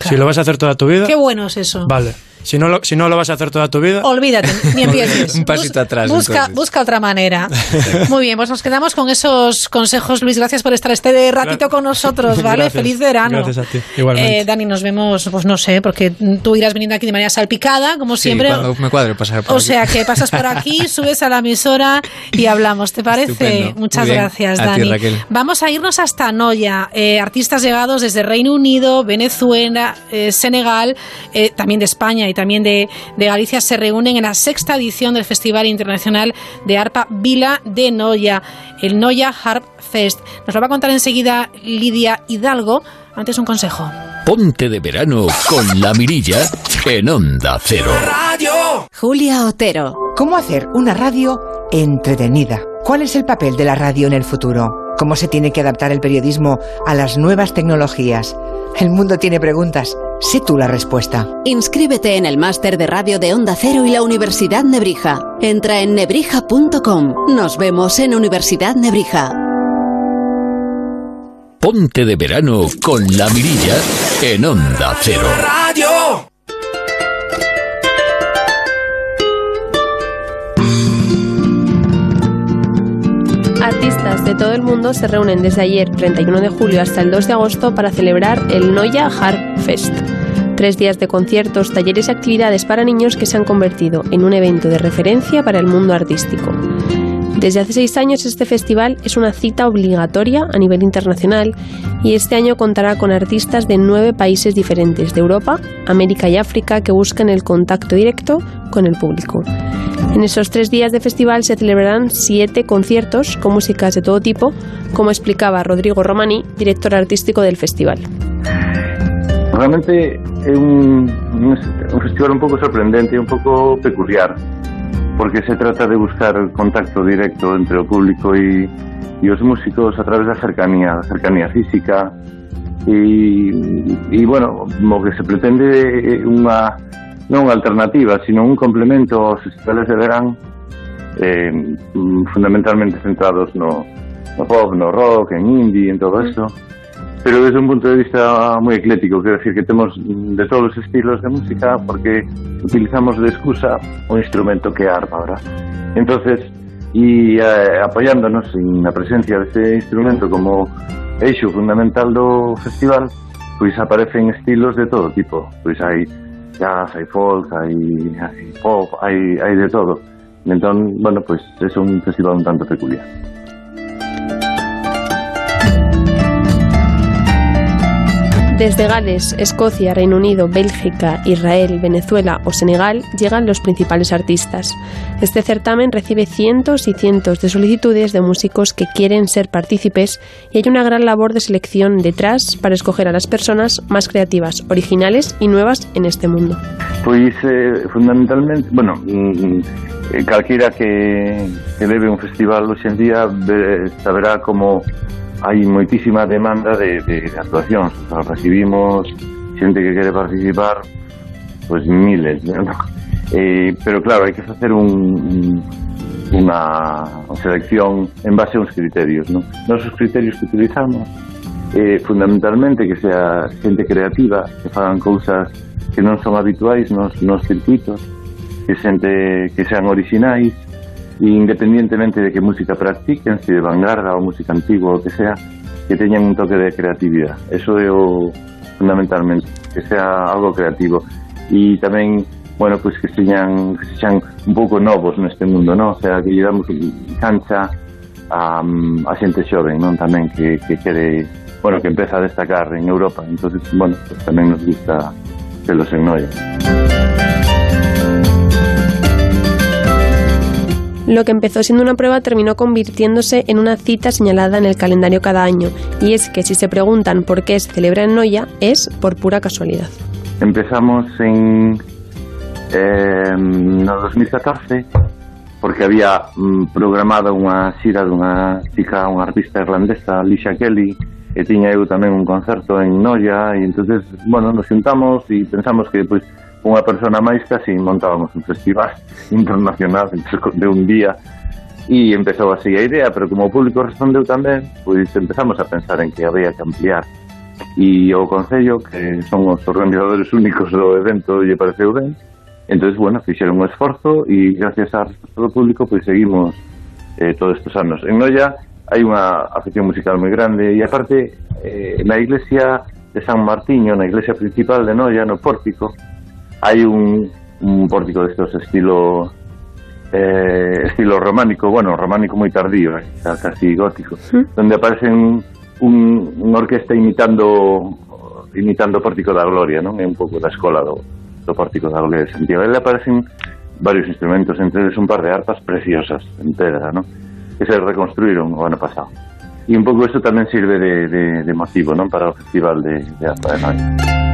Si lo vas a hacer toda tu vida. Qué bueno es eso. Vale. Si no, lo, si no lo vas a hacer toda tu vida. Olvídate, ni empieces. Un pasito atrás. Busca, busca otra manera. Muy bien, pues nos quedamos con esos consejos. Luis, gracias por estar este ratito con nosotros, ¿vale? Feliz verano. Gracias a ti, igualmente. Eh, Dani, nos vemos, pues no sé, porque tú irás viniendo aquí de manera salpicada, como siempre. cuando me cuadre pasar por O sea, que pasas por aquí, subes a la emisora y hablamos, ¿te parece? Muchas gracias, Dani. Vamos a irnos hasta Noya. Eh, artistas llegados desde Reino Unido, Venezuela, eh, Senegal, también de España y también de, Galicia se reúnen en la sexta edición del Festival Internacional de Arpa Vila de Noya, el Noya Harp Fest. Nos lo va a contar enseguida Lidia Hidalgo. Antes un consejo. Ponte de verano con la mirilla en Onda Cero. Radio. Julia Otero. ¿Cómo hacer una radio entretenida? ¿Cuál es el papel de la radio en el futuro? ¿Cómo se tiene que adaptar el periodismo a las nuevas tecnologías? El mundo tiene preguntas. Sé tú la respuesta. Inscríbete en el máster de radio de Onda Cero y la Universidad Nebrija. Entra en nebrija.com. Nos vemos en Universidad Nebrija. Ponte de verano con la mirilla en Onda Cero. Radio. Artistas de todo el mundo se reúnen desde ayer, 31 de julio, hasta el 2 de agosto para celebrar el Noya Harp Fest. Tres días de conciertos, talleres y actividades para niños que se han convertido en un evento de referencia para el mundo artístico. Desde hace seis años este festival es una cita obligatoria a nivel internacional y este año contará con artistas de nueve países diferentes de Europa, América y África que buscan el contacto directo con el público. En esos tres días de festival se celebrarán siete conciertos con músicas de todo tipo, como explicaba Rodrigo Romani, director artístico del festival. Realmente es un, festival un pouco sorprendente un pouco peculiar, porque se trata de buscar contacto directo entre o público e, e os músicos a través da cercanía, da cercanía física e, e bueno, o que se pretende é unha non unha alternativa, sino un complemento aos festivales de verán eh, fundamentalmente centrados no, no pop, no rock, en indie, en todo isto. Mm pero desde un punto de vista moi eclético, quero decir que temos de todos os estilos de música porque utilizamos de excusa o instrumento que é a arpa, ¿verdad? Entonces, e eh, apoyándonos en a presencia deste instrumento como eixo fundamental do festival, pois aparecen estilos de todo tipo, pois hai jazz, hai folk, hai, hai pop, hai, hai de todo. Entón, bueno, pois pues, é un festival un tanto peculiar. Desde Gales, Escocia, Reino Unido, Bélgica, Israel, Venezuela o Senegal llegan los principales artistas. Este certamen recibe cientos y cientos de solicitudes de músicos que quieren ser partícipes y hay una gran labor de selección detrás para escoger a las personas más creativas, originales y nuevas en este mundo. Pues eh, fundamentalmente, bueno, mm, eh, cualquiera que, que un festival hoy en día saberá cómo hai moitísima demanda de, de actuacións. Recibimos xente que quere participar, pues, miles, ¿no? Eh, pero claro, hai que facer un, unha selección en base a uns criterios, ¿no? Nosos criterios que utilizamos eh, fundamentalmente que sea xente creativa, que fagan cousas que non son habituais nos, nos circuitos, que xente que sean orixinais, independientemente de que música practiquen, si de vanguardia ou música antigua o que sea, que teñan un toque de creatividade. Eso o fundamentalmente, que sea algo creativo. E tamén, bueno, pues que señan, que sean un pouco novos neste mundo, non? O sea, que lle cancha a, a xente xoven, non? Tamén que, que quere, bueno, que a destacar en Europa. Entonces, bueno, pues nos gusta que los ennoia. Lo que empezó siendo una prueba terminó convirtiéndose en una cita señalada en el calendario cada año, y es que si se preguntan por qué se celebra en Noya, es por pura casualidad. Empezamos en eh, no 2014 porque había mm, programado unha xira dunha chica, unha artista irlandesa, Alicia Kelly, e tiña eu tamén un concerto en Noia, e entonces, bueno, nos juntamos e pensamos que, pues, unha persona máis casi montábamos un festival internacional de un día e empezou así a idea, pero como o público respondeu tamén, pois empezamos a pensar en que había que ampliar. E o Concello, que son os organizadores únicos do evento, lle pareceu ben entonces bueno, fixeron un esforzo e gracias á resposta do público pois seguimos eh, todos estes anos. En Noia hai unha afección musical moi grande e aparte eh, na iglesia de San Martiño, na iglesia principal de Noia, no pórtico hai un, un pórtico destos estilo eh, estilo románico, bueno, románico moi tardío, eh, casi gótico, ¿Sí? donde aparecen un, un orquesta imitando imitando Pórtico da Gloria, non? É un pouco da escola do, do Pórtico da Gloria de Santiago. E aparecen varios instrumentos, entre eles un par de arpas preciosas en pedra, non? Que se reconstruíron o ano pasado. E un pouco isto tamén sirve de, de, de motivo, non? Para o Festival de, de Arpa de Noia.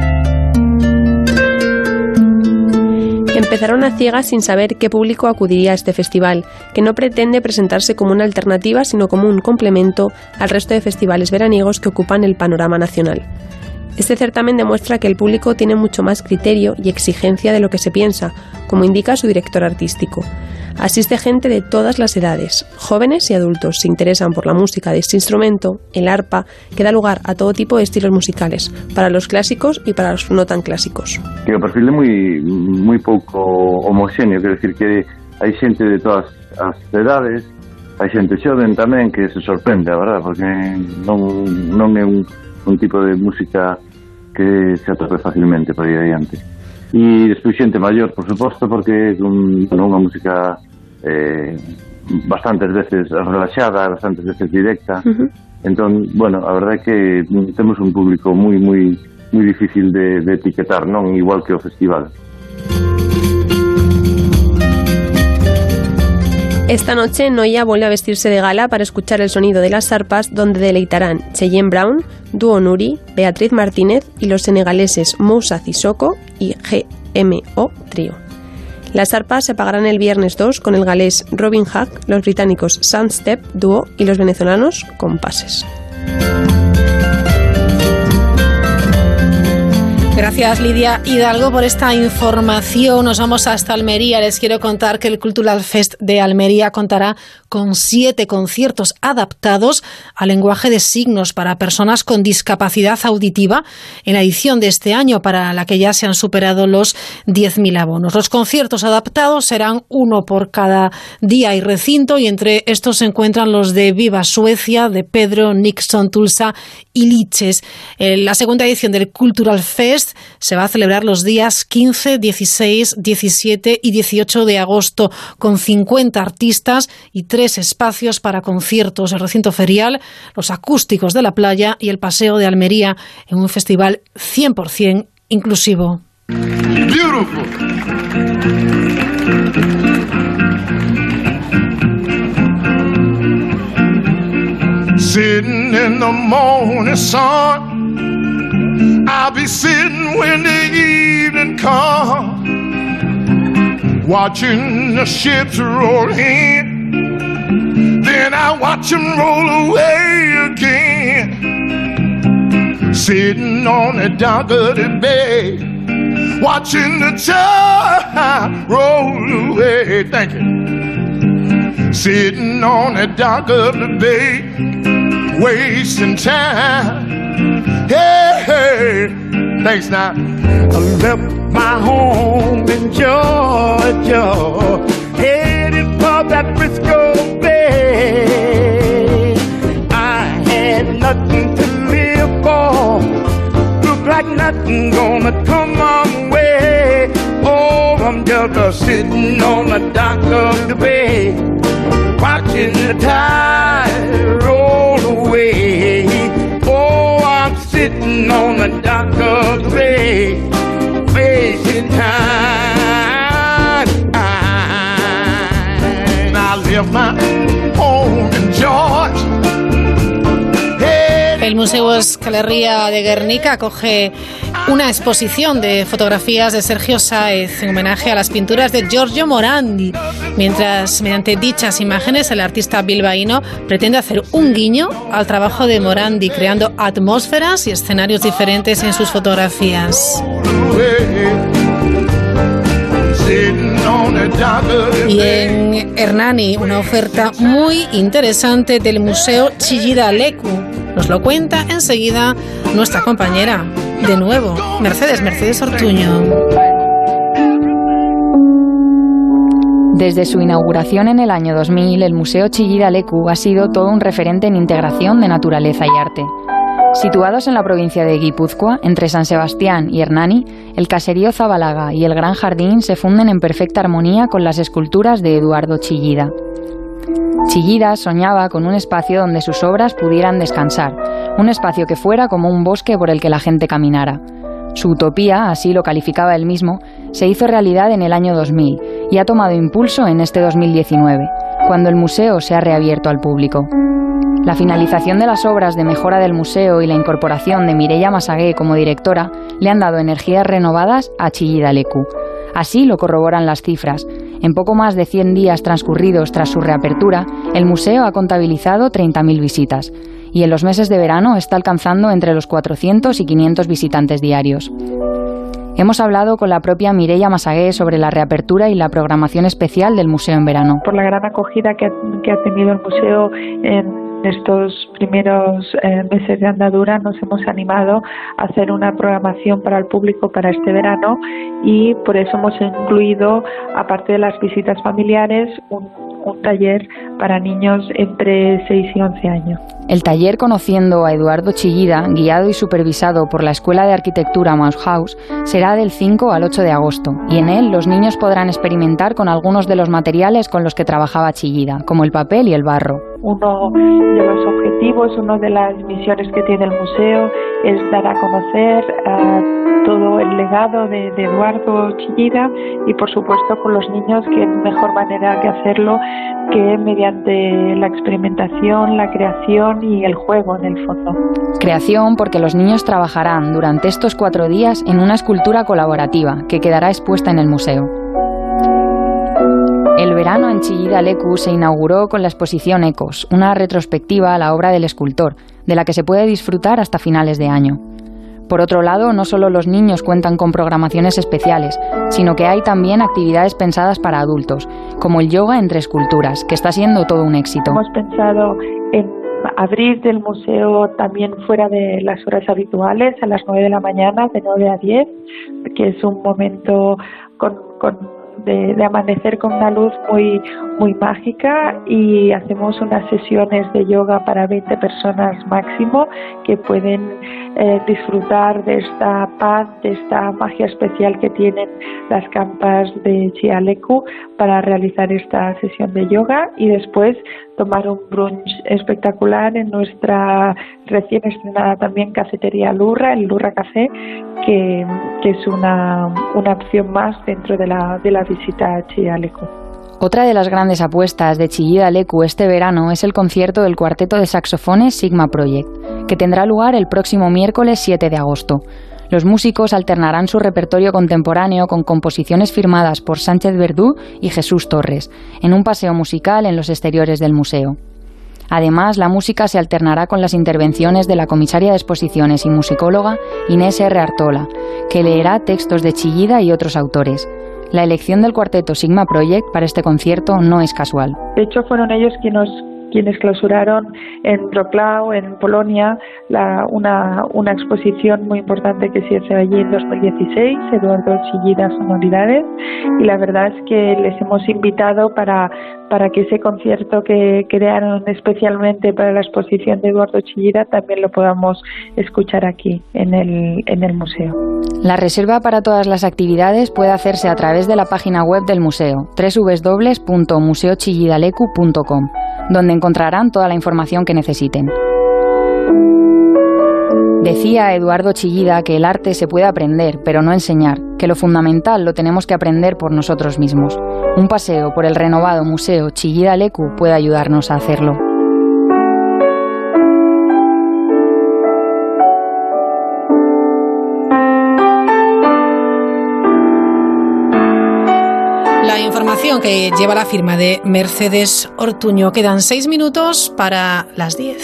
Empezaron a ciegas sin saber qué público acudiría a este festival, que no pretende presentarse como una alternativa, sino como un complemento al resto de festivales veraniegos que ocupan el panorama nacional. Este certamen demuestra que el público tiene mucho más criterio y exigencia de lo que se piensa, como indica su director artístico. Asiste gente de todas las edades, jóvenes y adultos, se interesan por la música de este instrumento, el arpa, que da lugar a todo tipo de estilos musicales, para los clásicos y para los no tan clásicos. Que o perfil é moi, moi pouco homogéneo, quero decir que hai xente de todas as edades, hai xente xoven tamén que se sorprende, verdad, porque non, non é un, un tipo de música que se atope facilmente para ir adiante. E despois xente maior, por suposto, porque un, unha música eh, bastantes veces relaxada, bastantes veces directa. Uh -huh. Entón, bueno, a verdade é que temos un público moi moi moi difícil de, de etiquetar, non igual que o festival. Esta noche Noia vuelve a vestirse de gala para escuchar el sonido de las arpas donde deleitarán Cheyenne Brown, Duo Nuri, Beatriz Martínez y los senegaleses Moussa Sissoko y GMO Trio. Las arpas se pagarán el viernes 2 con el galés Robin Hack, los británicos Sunstep Duo y los venezolanos Compases. Gracias Lidia Hidalgo por esta información. Nos vamos hasta Almería. Les quiero contar que el Cultural Fest de Almería contará con siete conciertos adaptados al lenguaje de signos para personas con discapacidad auditiva en la edición de este año para la que ya se han superado los 10.000 abonos. Los conciertos adaptados serán uno por cada día y recinto y entre estos se encuentran los de Viva Suecia, de Pedro, Nixon, Tulsa y Liches. La segunda edición del Cultural Fest se va a celebrar los días 15, 16, 17 y 18 de agosto con 50 artistas y tres espacios para conciertos, el recinto ferial, los acústicos de la playa y el paseo de Almería en un festival 100% inclusivo. I'll be sitting when the evening comes, watching the ships roll in. Then I watch them roll away again. Sitting on the dock of the bay, watching the tide roll away. Thank you. Sitting on the dock of the bay, wasting time. Hey, hey, thanks now. I left my home in Georgia, headed for that Frisco Bay. I had nothing to live for. Look like nothing gonna come my way. Oh, I'm just sitting on the dock of the bay, Museo Escalería de Guernica acoge una exposición de fotografías de Sergio Sáez en homenaje a las pinturas de Giorgio Morandi, mientras mediante dichas imágenes el artista bilbaíno pretende hacer un guiño al trabajo de Morandi, creando atmósferas y escenarios diferentes en sus fotografías. Y en Hernani, una oferta muy interesante del Museo Chillida Lecu. Nos lo cuenta enseguida nuestra compañera, de nuevo, Mercedes, Mercedes Ortuño. Desde su inauguración en el año 2000, el Museo Chillida Lecu ha sido todo un referente en integración de naturaleza y arte. Situados en la provincia de Guipúzcoa, entre San Sebastián y Hernani, el caserío Zabalaga y el Gran Jardín se funden en perfecta armonía con las esculturas de Eduardo Chillida. Chillida soñaba con un espacio donde sus obras pudieran descansar, un espacio que fuera como un bosque por el que la gente caminara. Su utopía, así lo calificaba él mismo, se hizo realidad en el año 2000 y ha tomado impulso en este 2019, cuando el museo se ha reabierto al público. La finalización de las obras de mejora del museo y la incorporación de Mireia Masagué como directora le han dado energías renovadas a Chillida Lecu. Así lo corroboran las cifras. En poco más de 100 días transcurridos tras su reapertura, el museo ha contabilizado 30.000 visitas. y en los meses de verano está alcanzando entre los 400 y 500 visitantes diarios. Hemos hablado con la propia Mireia Masagué sobre la reapertura y la programación especial del museo en verano. Por la gran acogida que ha, tenido el museo en estos primeros eh, meses de andadura nos hemos animado a hacer una programación para el público para este verano y por eso hemos incluido, aparte de las visitas familiares, un, taller para niños entre 6 y 11 años. El taller Conociendo a Eduardo Chillida, guiado y supervisado por la Escuela de Arquitectura House, será del 5 al 8 de agosto y en él los niños podrán experimentar con algunos de los materiales con los que trabajaba Chillida, como el papel y el barro. Uno de los objetivos, una de las misiones que tiene el museo es dar a conocer a todo el legado de, Eduardo Chillida y por supuesto con los niños que mejor manera que hacerlo que mediante la experimentación, la creación y el juego en el fondo. Creación porque los niños trabajarán durante estos cuatro días en una escultura colaborativa que quedará expuesta en el museo. El verano en Chillida Lecu se inauguró con la exposición Ecos, una retrospectiva a la obra del escultor, de la que se puede disfrutar hasta finales de año. Por otro lado, no solo los niños cuentan con programaciones especiales, sino que hay también actividades pensadas para adultos, como el yoga entre esculturas, que está siendo todo un éxito. Hemos pensado en abrir del museo también fuera de las horas habituales, a las 9 de la mañana, de 9 a 10, que es un momento con, de, amanecer con una luz muy, muy mágica y hacemos unas sesiones de yoga para 20 personas máximo que pueden eh, disfrutar de esta paz, de esta magia especial que tienen las campas de Chialeku para realizar esta sesión de yoga y después tomar un brunch espectacular en nuestra recién estrenada también cafetería Lurra, el Lurra Café, que, es una, una, opción más dentro de la, de la visita a Chialeku. Otra de las grandes apuestas de Chillida Leku este verano es el concierto del cuarteto de saxofones Sigma Project, que tendrá lugar el próximo miércoles 7 de agosto. Los músicos alternarán su repertorio contemporáneo con composiciones firmadas por Sánchez Verdú y Jesús Torres, en un paseo musical en los exteriores del museo. Además, la música se alternará con las intervenciones de la comisaria de exposiciones y musicóloga Inés R. Artola, que leerá textos de Chillida y otros autores. La elección del cuarteto Sigma Project para este concierto no es casual. De hecho, fueron ellos quienes quienes clausuraron en Wrocław, en Polonia, una, una, exposición muy importante que se hizo allí en 2016, Eduardo Chillida Sonoridades, y la verdad es que les hemos invitado para, para que ese concierto que crearon especialmente para la exposición de Eduardo Chillida también lo podamos escuchar aquí en el, en el museo. La reserva para todas las actividades puede hacerse a través de la página web del museo, www.museochillidalecu.com, donde encontrarán toda la información que necesiten. Decía Eduardo Chillida que el arte se puede aprender, pero no enseñar, que lo fundamental lo tenemos que aprender por nosotros mismos. Un paseo por el renovado Museo Chillida Lecu puede ayudarnos a hacerlo. La información que lleva la firma de Mercedes Ortuño. Quedan seis minutos para las diez.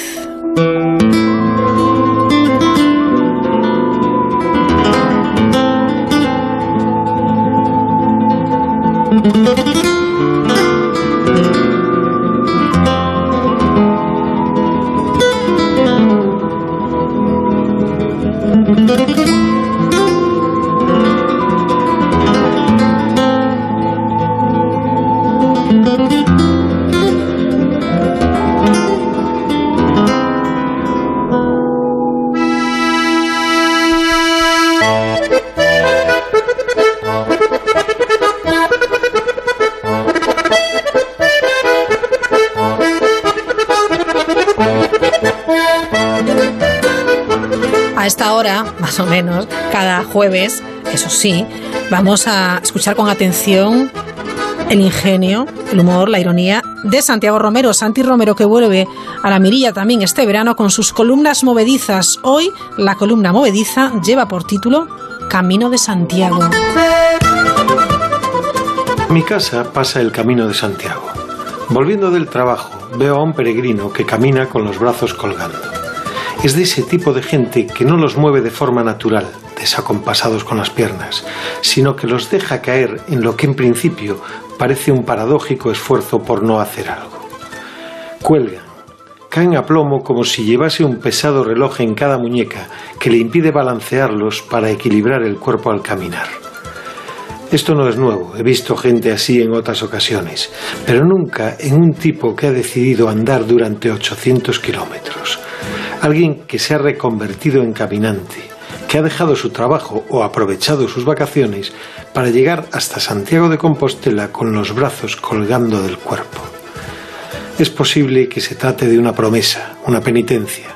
Más o menos, cada jueves, eso sí, vamos a escuchar con atención el ingenio, el humor, la ironía de Santiago Romero, Santi Romero que vuelve a la mirilla también este verano con sus columnas movedizas. Hoy la columna movediza lleva por título Camino de Santiago. mi casa pasa el Camino de Santiago. Volviendo del trabajo, veo a un peregrino que camina con los brazos colgando. Es de ese tipo de gente que no los mueve de forma natural, desacompasados con las piernas, sino que los deja caer en lo que en principio parece un paradójico esfuerzo por no hacer algo. Cuelgan, caen a plomo como si llevase un pesado reloj en cada muñeca que le impide balancearlos para equilibrar el cuerpo al caminar. Esto no es nuevo, he visto gente así en otras ocasiones, pero nunca en un tipo que ha decidido andar durante 800 kilómetros. Alguien que se ha reconvertido en caminante, que ha dejado su trabajo o aprovechado sus vacaciones para llegar hasta Santiago de Compostela con los brazos colgando del cuerpo. Es posible que se trate de una promesa, una penitencia.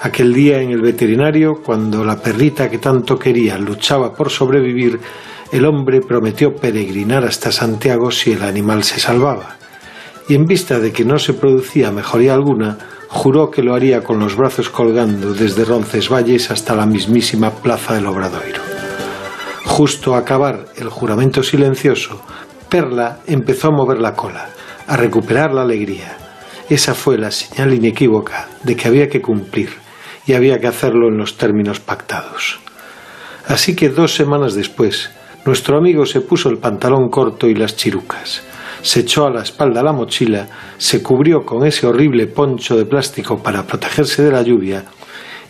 Aquel día en el veterinario, cuando la perrita que tanto quería luchaba por sobrevivir, el hombre prometió peregrinar hasta Santiago si el animal se salvaba, y en vista de que no se producía mejoría alguna, juró que lo haría con los brazos colgando desde Roncesvalles hasta la mismísima plaza del Obradoiro. Justo a acabar el juramento silencioso, Perla empezó a mover la cola, a recuperar la alegría. Esa fue la señal inequívoca de que había que cumplir y había que hacerlo en los términos pactados. Así que dos semanas después, nuestro amigo se puso el pantalón corto y las chirucas, se echó a la espalda la mochila, se cubrió con ese horrible poncho de plástico para protegerse de la lluvia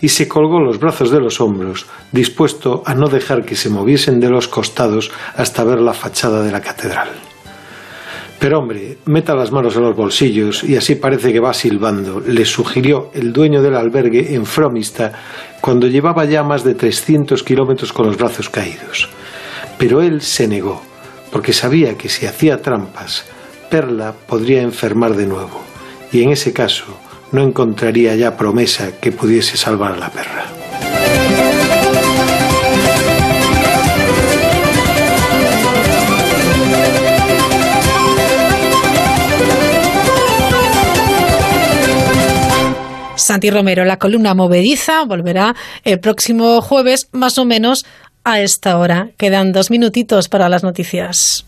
y se colgó los brazos de los hombros, dispuesto a no dejar que se moviesen de los costados hasta ver la fachada de la catedral. Pero hombre, meta las manos en los bolsillos y así parece que va silbando, le sugirió el dueño del albergue en Fromista cuando llevaba ya más de 300 kilómetros con los brazos caídos. Pero él se negó, porque sabía que si hacía trampas, Perla podría enfermar de nuevo, y en ese caso no encontraría ya promesa que pudiese salvar a la perra. Santi Romero, la columna movediza, volverá el próximo jueves, más o menos a esta hora. Quedan dos minutitos para las noticias.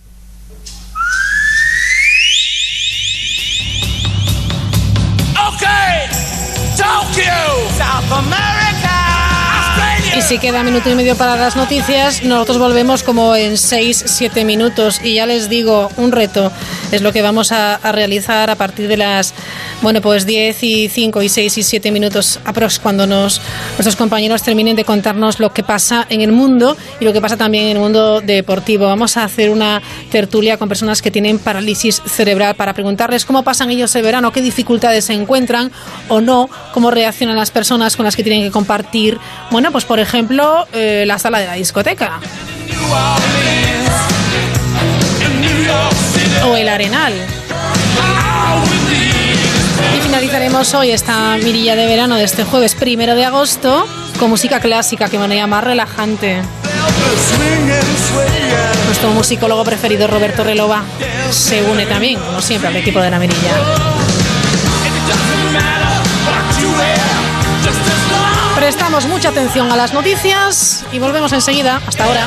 Y si queda minuto y medio para las noticias, nosotros volvemos como en 6-7 minutos. Y ya les digo, un reto es lo que vamos a, realizar a partir de las, bueno, pues 10 y 5 y 6 y 7 minutos aprox cuando nos, nuestros compañeros terminen de contarnos lo que pasa en el mundo y lo que pasa también en el mundo deportivo. Vamos a hacer una tertulia con personas que tienen parálisis cerebral para preguntarles cómo pasan ellos el verano, qué dificultades se encuentran o no, cómo reaccionan las personas con las que tienen que compartir, bueno, pues por ejemplo, eh, la sala de la discoteca o el Arenal. Y finalizaremos hoy esta mirilla de verano de este jueves primero de agosto con música clásica que manera más relajante. Nuestro musicólogo preferido Roberto Relova se une también, como siempre, al equipo de la mirilla. Prestamos mucha atención a las noticias y volvemos enseguida. Hasta ahora.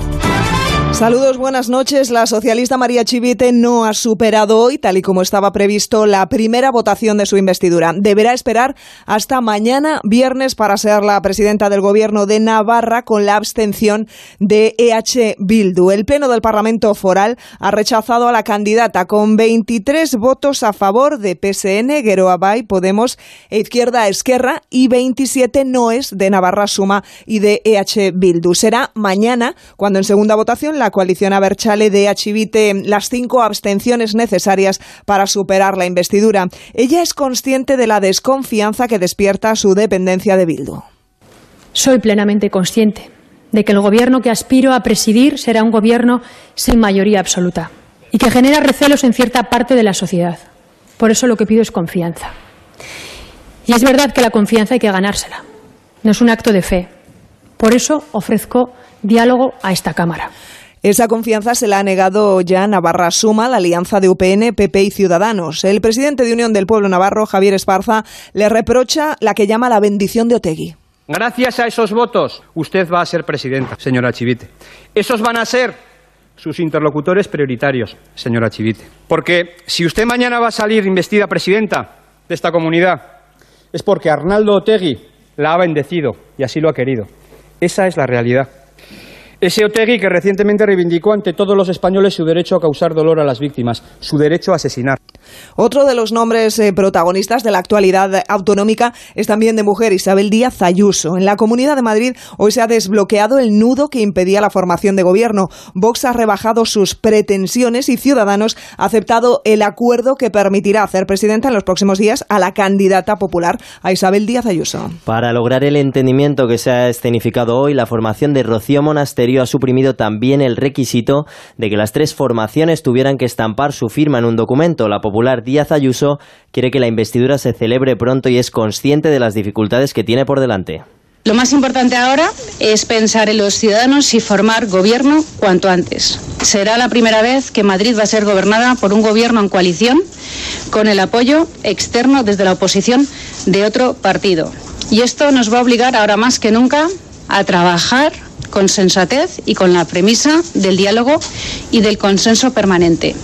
Saludos, buenas noches. La socialista María Chivite no ha superado hoy, tal y como estaba previsto, la primera votación de su investidura. Deberá esperar hasta mañana viernes para ser la presidenta del Gobierno de Navarra con la abstención de EH Bildu. El Pleno del Parlamento Foral ha rechazado a la candidata con 23 votos a favor de PSN, Gueroa Bay, Podemos e Izquierda Esquerra y 27 noes de Navarra Suma y de EH Bildu. Será mañana cuando en segunda votación la coalición Aberchale de Achivite las cinco abstenciones necesarias para superar la investidura. Ella es consciente de la desconfianza que despierta su dependencia de Bildu. Soy plenamente consciente de que el gobierno que aspiro a presidir será un gobierno sin mayoría absoluta y que genera recelos en cierta parte de la sociedad. Por eso lo que pido es confianza. Y es verdad que la confianza hay que ganársela. No es un acto de fe. Por eso ofrezco diálogo a esta Cámara. Esa confianza se la ha negado ya Navarra Suma, la alianza de UPN, PP y Ciudadanos. El presidente de Unión del Pueblo Navarro, Javier Esparza, le reprocha la que llama la bendición de Otegui. Gracias a esos votos, usted va a ser presidenta, señora Chivite. Esos van a ser sus interlocutores prioritarios, señora Chivite. Porque si usted mañana va a salir investida presidenta de esta comunidad, es porque Arnaldo Otegui la ha bendecido y así lo ha querido. Esa es la realidad. Ese Otegui que recientemente reivindicó ante todos los españoles su derecho a causar dolor a las víctimas, su derecho a asesinar. Otro de los nombres eh, protagonistas de la actualidad autonómica es también de mujer, Isabel Díaz Ayuso. En la Comunidad de Madrid hoy se ha desbloqueado el nudo que impedía la formación de gobierno. Vox ha rebajado sus pretensiones y Ciudadanos ha aceptado el acuerdo que permitirá hacer presidenta en los próximos días a la candidata popular, a Isabel Díaz Ayuso. Para lograr el entendimiento que se ha escenificado hoy, la formación de Rocío Monasterio ha suprimido también el requisito de que las tres formaciones tuvieran que estampar su firma en un documento. La popular Díaz Ayuso quiere que la investidura se celebre pronto y es consciente de las dificultades que tiene por delante. Lo más importante ahora es pensar en los ciudadanos y formar gobierno cuanto antes. Será la primera vez que Madrid va a ser gobernada por un gobierno en coalición con el apoyo externo desde la oposición de otro partido. Y esto nos va a obligar ahora más que nunca a trabajar con sensatez y con la premisa del diálogo y del consenso permanente.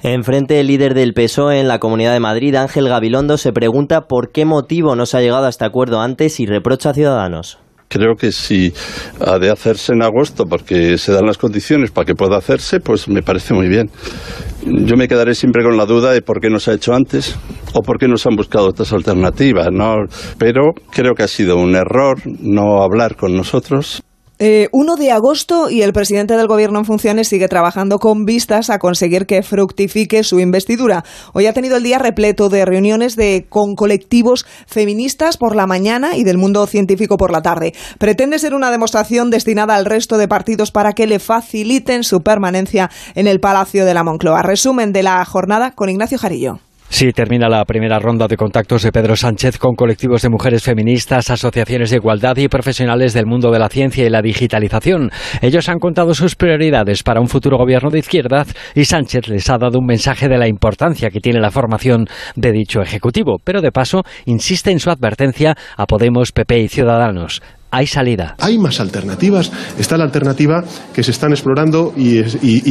Enfrente, el líder del PSOE en la Comunidad de Madrid, Ángel Gabilondo, se pregunta por qué motivo no se ha llegado a este acuerdo antes y reprocha a Ciudadanos. Creo que si ha de hacerse en agosto porque se dan las condiciones para que pueda hacerse, pues me parece muy bien. Yo me quedaré siempre con la duda de por qué no se ha hecho antes o por qué no se han buscado otras alternativas, ¿no? Pero creo que ha sido un error no hablar con nosotros. 1 eh, de agosto y el presidente del gobierno en funciones sigue trabajando con vistas a conseguir que fructifique su investidura. Hoy ha tenido el día repleto de reuniones de, con colectivos feministas por la mañana y del mundo científico por la tarde. Pretende ser una demostración destinada al resto de partidos para que le faciliten su permanencia en el Palacio de la Moncloa. Resumen de la jornada con Ignacio Jarillo. Sí, termina la primera ronda de contactos de Pedro Sánchez con colectivos de mujeres feministas, asociaciones de igualdad y profesionales del mundo de la ciencia y la digitalización. Ellos han contado sus prioridades para un futuro gobierno de izquierdas y Sánchez les ha dado un mensaje de la importancia que tiene la formación de dicho ejecutivo, pero de paso insiste en su advertencia a Podemos, PP y Ciudadanos hay salida. Hay más alternativas. Está la alternativa que se están explorando y,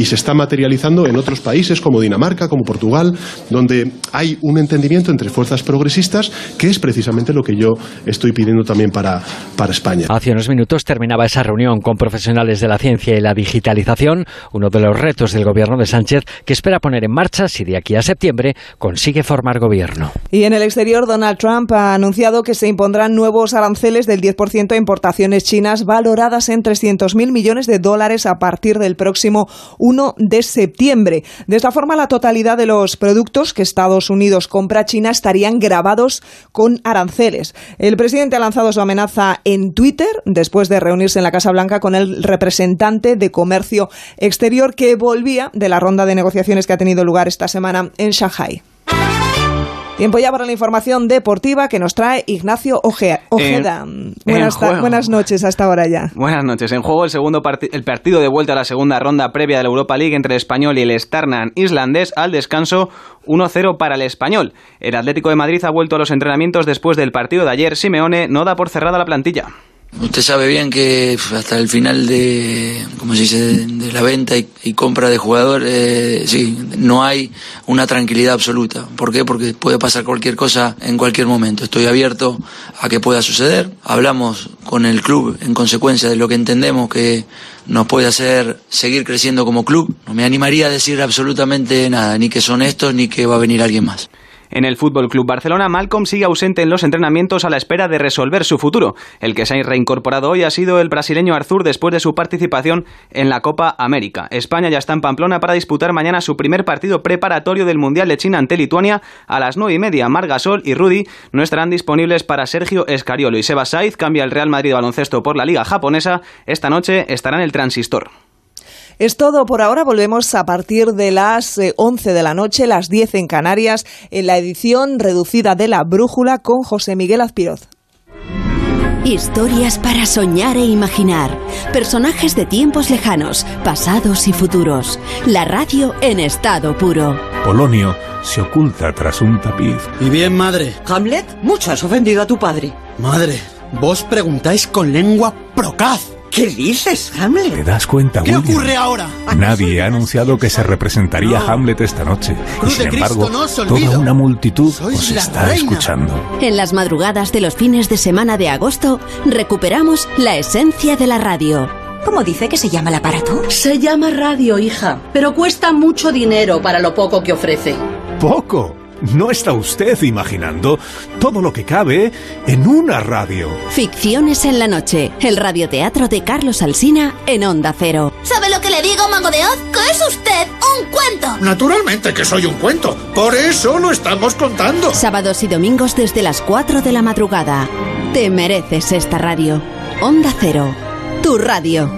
se está materializando en otros países como Dinamarca, como Portugal, donde hay un entendimiento entre fuerzas progresistas que es precisamente lo que yo estoy pidiendo también para, para España. Hace unos minutos terminaba esa reunión con profesionales de la ciencia y la digitalización, uno de los retos del gobierno de Sánchez que espera poner en marcha si de aquí a septiembre consigue formar gobierno. Y en el exterior, Donald Trump ha anunciado que se impondrán nuevos aranceles del 10% en importaciones chinas valoradas en 300.000 millones de dólares a partir del próximo 1 de septiembre. De esta forma, la totalidad de los productos que Estados Unidos compra a China estarían grabados con aranceles. El presidente ha lanzado su amenaza en Twitter después de reunirse en la Casa Blanca con el representante de Comercio Exterior que volvía de la ronda de negociaciones que ha tenido lugar esta semana en Shanghai. Tiempo ya para la información deportiva que nos trae Ignacio Ojeda. buenas, noches hasta ahora ya. Buenas noches. En juego el segundo el partido de vuelta a la segunda ronda previa de la Europa League entre el español y el Starnan islandés al descanso 1-0 para el español. El Atlético de Madrid ha vuelto a los entrenamientos después del partido de ayer. Simeone no da por cerrada la plantilla. Usted sabe bien que hasta el final de, como se dice, de la venta y, compra de jugador, eh, sí, no hay una tranquilidad absoluta. ¿Por qué? Porque puede pasar cualquier cosa en cualquier momento. Estoy abierto a que pueda suceder. Hablamos con el club en consecuencia de lo que entendemos que nos puede hacer seguir creciendo como club. No me animaría a decir absolutamente nada, ni que son estos, ni que va a venir alguien más. En el Fútbol Club Barcelona, Malcolm sigue ausente en los entrenamientos a la espera de resolver su futuro. El que se ha reincorporado hoy ha sido el brasileño Arthur después de su participación en la Copa América. España ya está en Pamplona para disputar mañana su primer partido preparatorio del Mundial de China ante Lituania a las nueve y media. Margasol y Rudy no estarán disponibles para Sergio Escariolo y Seba Saiz cambia el Real Madrid baloncesto por la Liga Japonesa. Esta noche estará en el Transistor. Es todo por ahora. Volvemos a partir de las 11 de la noche, las 10 en Canarias, en la edición reducida de La Brújula con José Miguel Azpiroz. Historias para soñar e imaginar. Personajes de tiempos lejanos, pasados y futuros. La radio en estado puro. Polonio se oculta tras un tapiz. Y bien, madre. Hamlet, mucho has ofendido a tu padre. Madre, vos preguntáis con lengua procaz. ¿Qué dices, Hamlet? ¿Te das cuenta, ¿Qué William? ocurre ahora? Nadie ha anunciado que se representaría Hamlet esta noche. Y Cruz sin embargo, no toda una multitud Sois os está reina. escuchando. En las madrugadas de los fines de semana de agosto, recuperamos la esencia de la radio. ¿Cómo dice que se llama el aparato? Se llama radio, hija, pero cuesta mucho dinero para lo poco que ofrece. ¡Poco! ¿No está usted imaginando todo lo que cabe en una radio? Ficciones en la noche, el radioteatro de Carlos Alsina en Onda Cero. ¿Sabe lo que le digo, Mago de Oz? Que es usted un cuento. Naturalmente que soy un cuento. Por eso lo estamos contando. Sábados y domingos desde las 4 de la madrugada. Te mereces esta radio. Onda Cero, tu radio.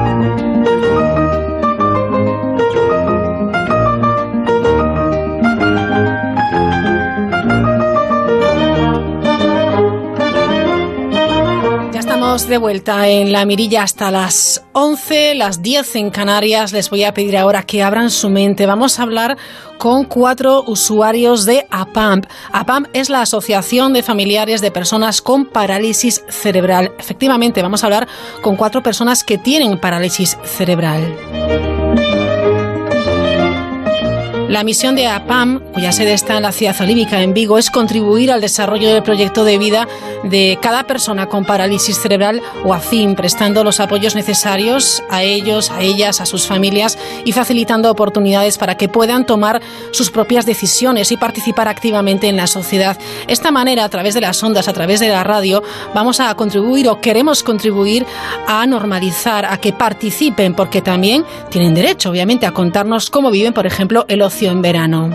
De vuelta en la mirilla hasta las 11, las 10 en Canarias. Les voy a pedir ahora que abran su mente. Vamos a hablar con cuatro usuarios de APAMP. APAMP es la Asociación de Familiares de Personas con Parálisis Cerebral. Efectivamente, vamos a hablar con cuatro personas que tienen parálisis cerebral. La misión de APAM, cuya sede está en la ciudad olímpica en Vigo, es contribuir al desarrollo del proyecto de vida de cada persona con parálisis cerebral o AFIM, prestando los apoyos necesarios a ellos, a ellas, a sus familias y facilitando oportunidades para que puedan tomar sus propias decisiones y participar activamente en la sociedad. Esta manera, a través de las ondas, a través de la radio, vamos a contribuir o queremos contribuir a normalizar, a que participen, porque también tienen derecho, obviamente, a contarnos cómo viven, por ejemplo, el ocio en verano.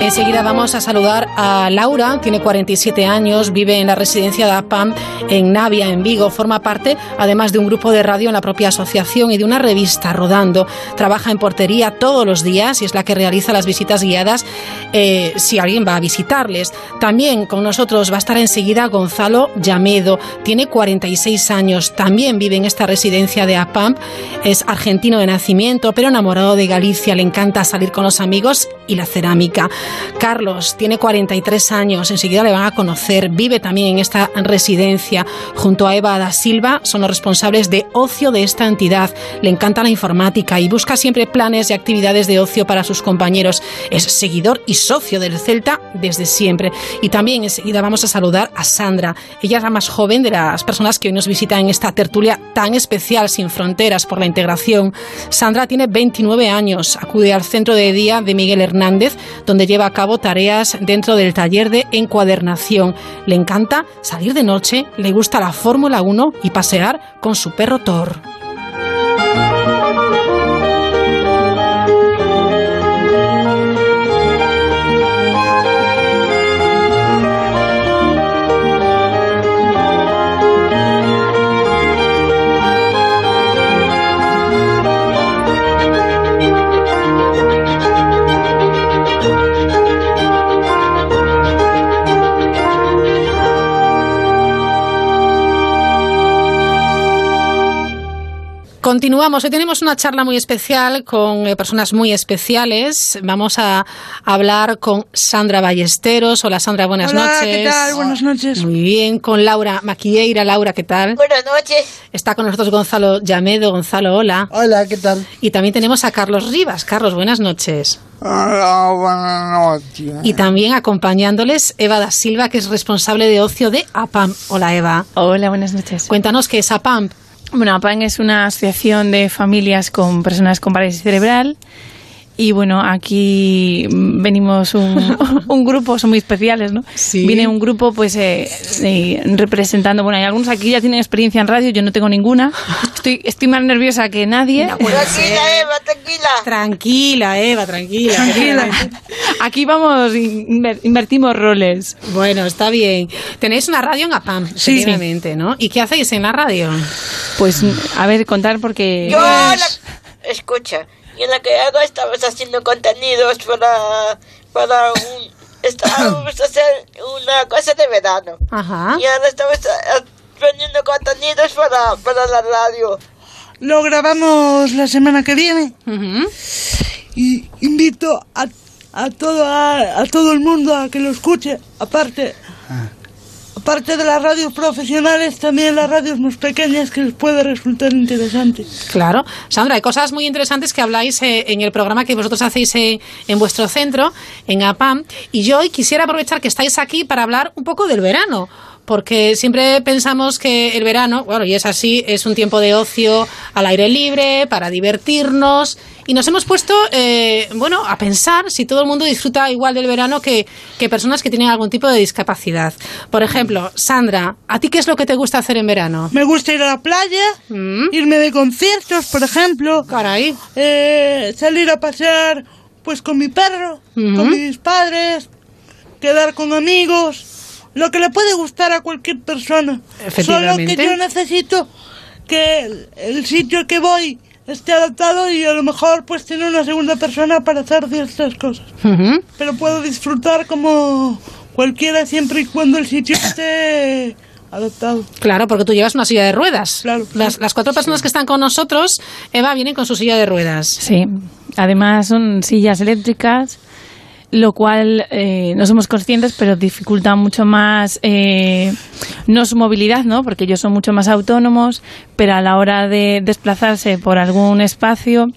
Enseguida vamos a saludar a Laura, tiene 47 años, vive en la residencia de APAM en Navia, en Vigo. Forma parte, además de un grupo de radio en la propia asociación y de una revista rodando. Trabaja en portería todos los días y es la que realiza las visitas guiadas eh, si alguien va a visitarles. También con nosotros va a estar enseguida Gonzalo Llamedo, tiene 46 años, también vive en esta residencia de APAM. Es argentino de nacimiento, pero enamorado de Galicia, le encanta salir con los amigos y la cerámica. Carlos tiene 43 años, enseguida le van a conocer, vive también en esta residencia junto a Eva da Silva, son los responsables de ocio de esta entidad. Le encanta la informática y busca siempre planes y actividades de ocio para sus compañeros. Es seguidor y socio del Celta desde siempre. Y también enseguida vamos a saludar a Sandra. Ella es la más joven de las personas que hoy nos visitan en esta tertulia tan especial, sin fronteras, por la integración. Sandra tiene 29 años, acude al centro de día de Miguel Hernández, donde lleva a cabo tareas dentro del taller de encuadernación. Le encanta salir de noche, le gusta la Fórmula 1 y pasear con su perro Thor. Continuamos. Hoy tenemos una charla muy especial con eh, personas muy especiales. Vamos a hablar con Sandra Ballesteros. Hola Sandra, buenas Hola, noches. ¿qué tal? Buenas noches. Muy bien. Con Laura Maquilleira. Laura, ¿qué tal? Buenas noches. Está con nosotros Gonzalo Llamedo. Gonzalo, hola. Hola, ¿qué tal? Y también tenemos a Carlos Rivas. Carlos, buenas noches. Hola, buenas noches. Y también acompañándoles Eva da Silva, que es responsable de ocio de APAM. Hola Eva. Hola, buenas noches. Cuéntanos qué es APAM. Bueno, APAM es una asociación de familias con personas con parálisis cerebral. Y bueno, aquí venimos un, un grupo, son muy especiales, ¿no? Sí. Viene un grupo, pues, eh, eh, representando. Bueno, hay algunos aquí ya tienen experiencia en radio, yo no tengo ninguna. Estoy, estoy más nerviosa que nadie. Tranquila, Eva, tranquila. Tranquila, Eva, tranquila. Tranquila. Aquí vamos, inver- invertimos roles. Bueno, está bien. Tenéis una radio en APAM, Sí. ¿no? ¿Y qué hacéis en la radio? Pues, a ver, contar porque. Yo la... Escucha, yo la que hago estamos haciendo contenidos para... para un... Estamos a hacer una cosa de verano. Ajá. Y ahora estamos ah, poniendo contenidos para, para la radio. Lo grabamos la semana que viene. Y invito a, a, todo, a, a todo el mundo a que lo escuche. Aparte, aparte de las radios profesionales, también las radios más pequeñas que les puede resultar interesante. Claro. Sandra, hay cosas muy interesantes que habláis eh, en el programa que vosotros hacéis eh, en vuestro centro, en APAM. Y yo hoy quisiera aprovechar que estáis aquí para hablar un poco del verano. Porque siempre pensamos que el verano, bueno, y es así, es un tiempo de ocio al aire libre, para divertirnos. Y nos hemos puesto, eh, bueno, a pensar si todo el mundo disfruta igual del verano que, que personas que tienen algún tipo de discapacidad. Por ejemplo, Sandra, ¿a ti qué es lo que te gusta hacer en verano? Me gusta ir a la playa, irme de conciertos, por ejemplo. Mm. Caray. Eh, salir a pasear, pues con mi perro, con mis padres, quedar con amigos. Lo que le puede gustar a cualquier persona. Solo que yo necesito que el, el sitio que voy esté adaptado y a lo mejor pues tener una segunda persona para hacer ciertas cosas. Ujú. Pero puedo disfrutar como cualquiera siempre y cuando el sitio esté adaptado. Claro, porque tú llevas una silla de ruedas. Las, las cuatro personas que están con nosotros, Eva, vienen con su silla de ruedas. Sí, además son sillas eléctricas, lo cual eh, no somos conscientes, pero dificulta mucho más, eh, no su movilidad, ¿no? Porque ellos son mucho más autónomos, pero a la hora de desplazarse por algún espacio,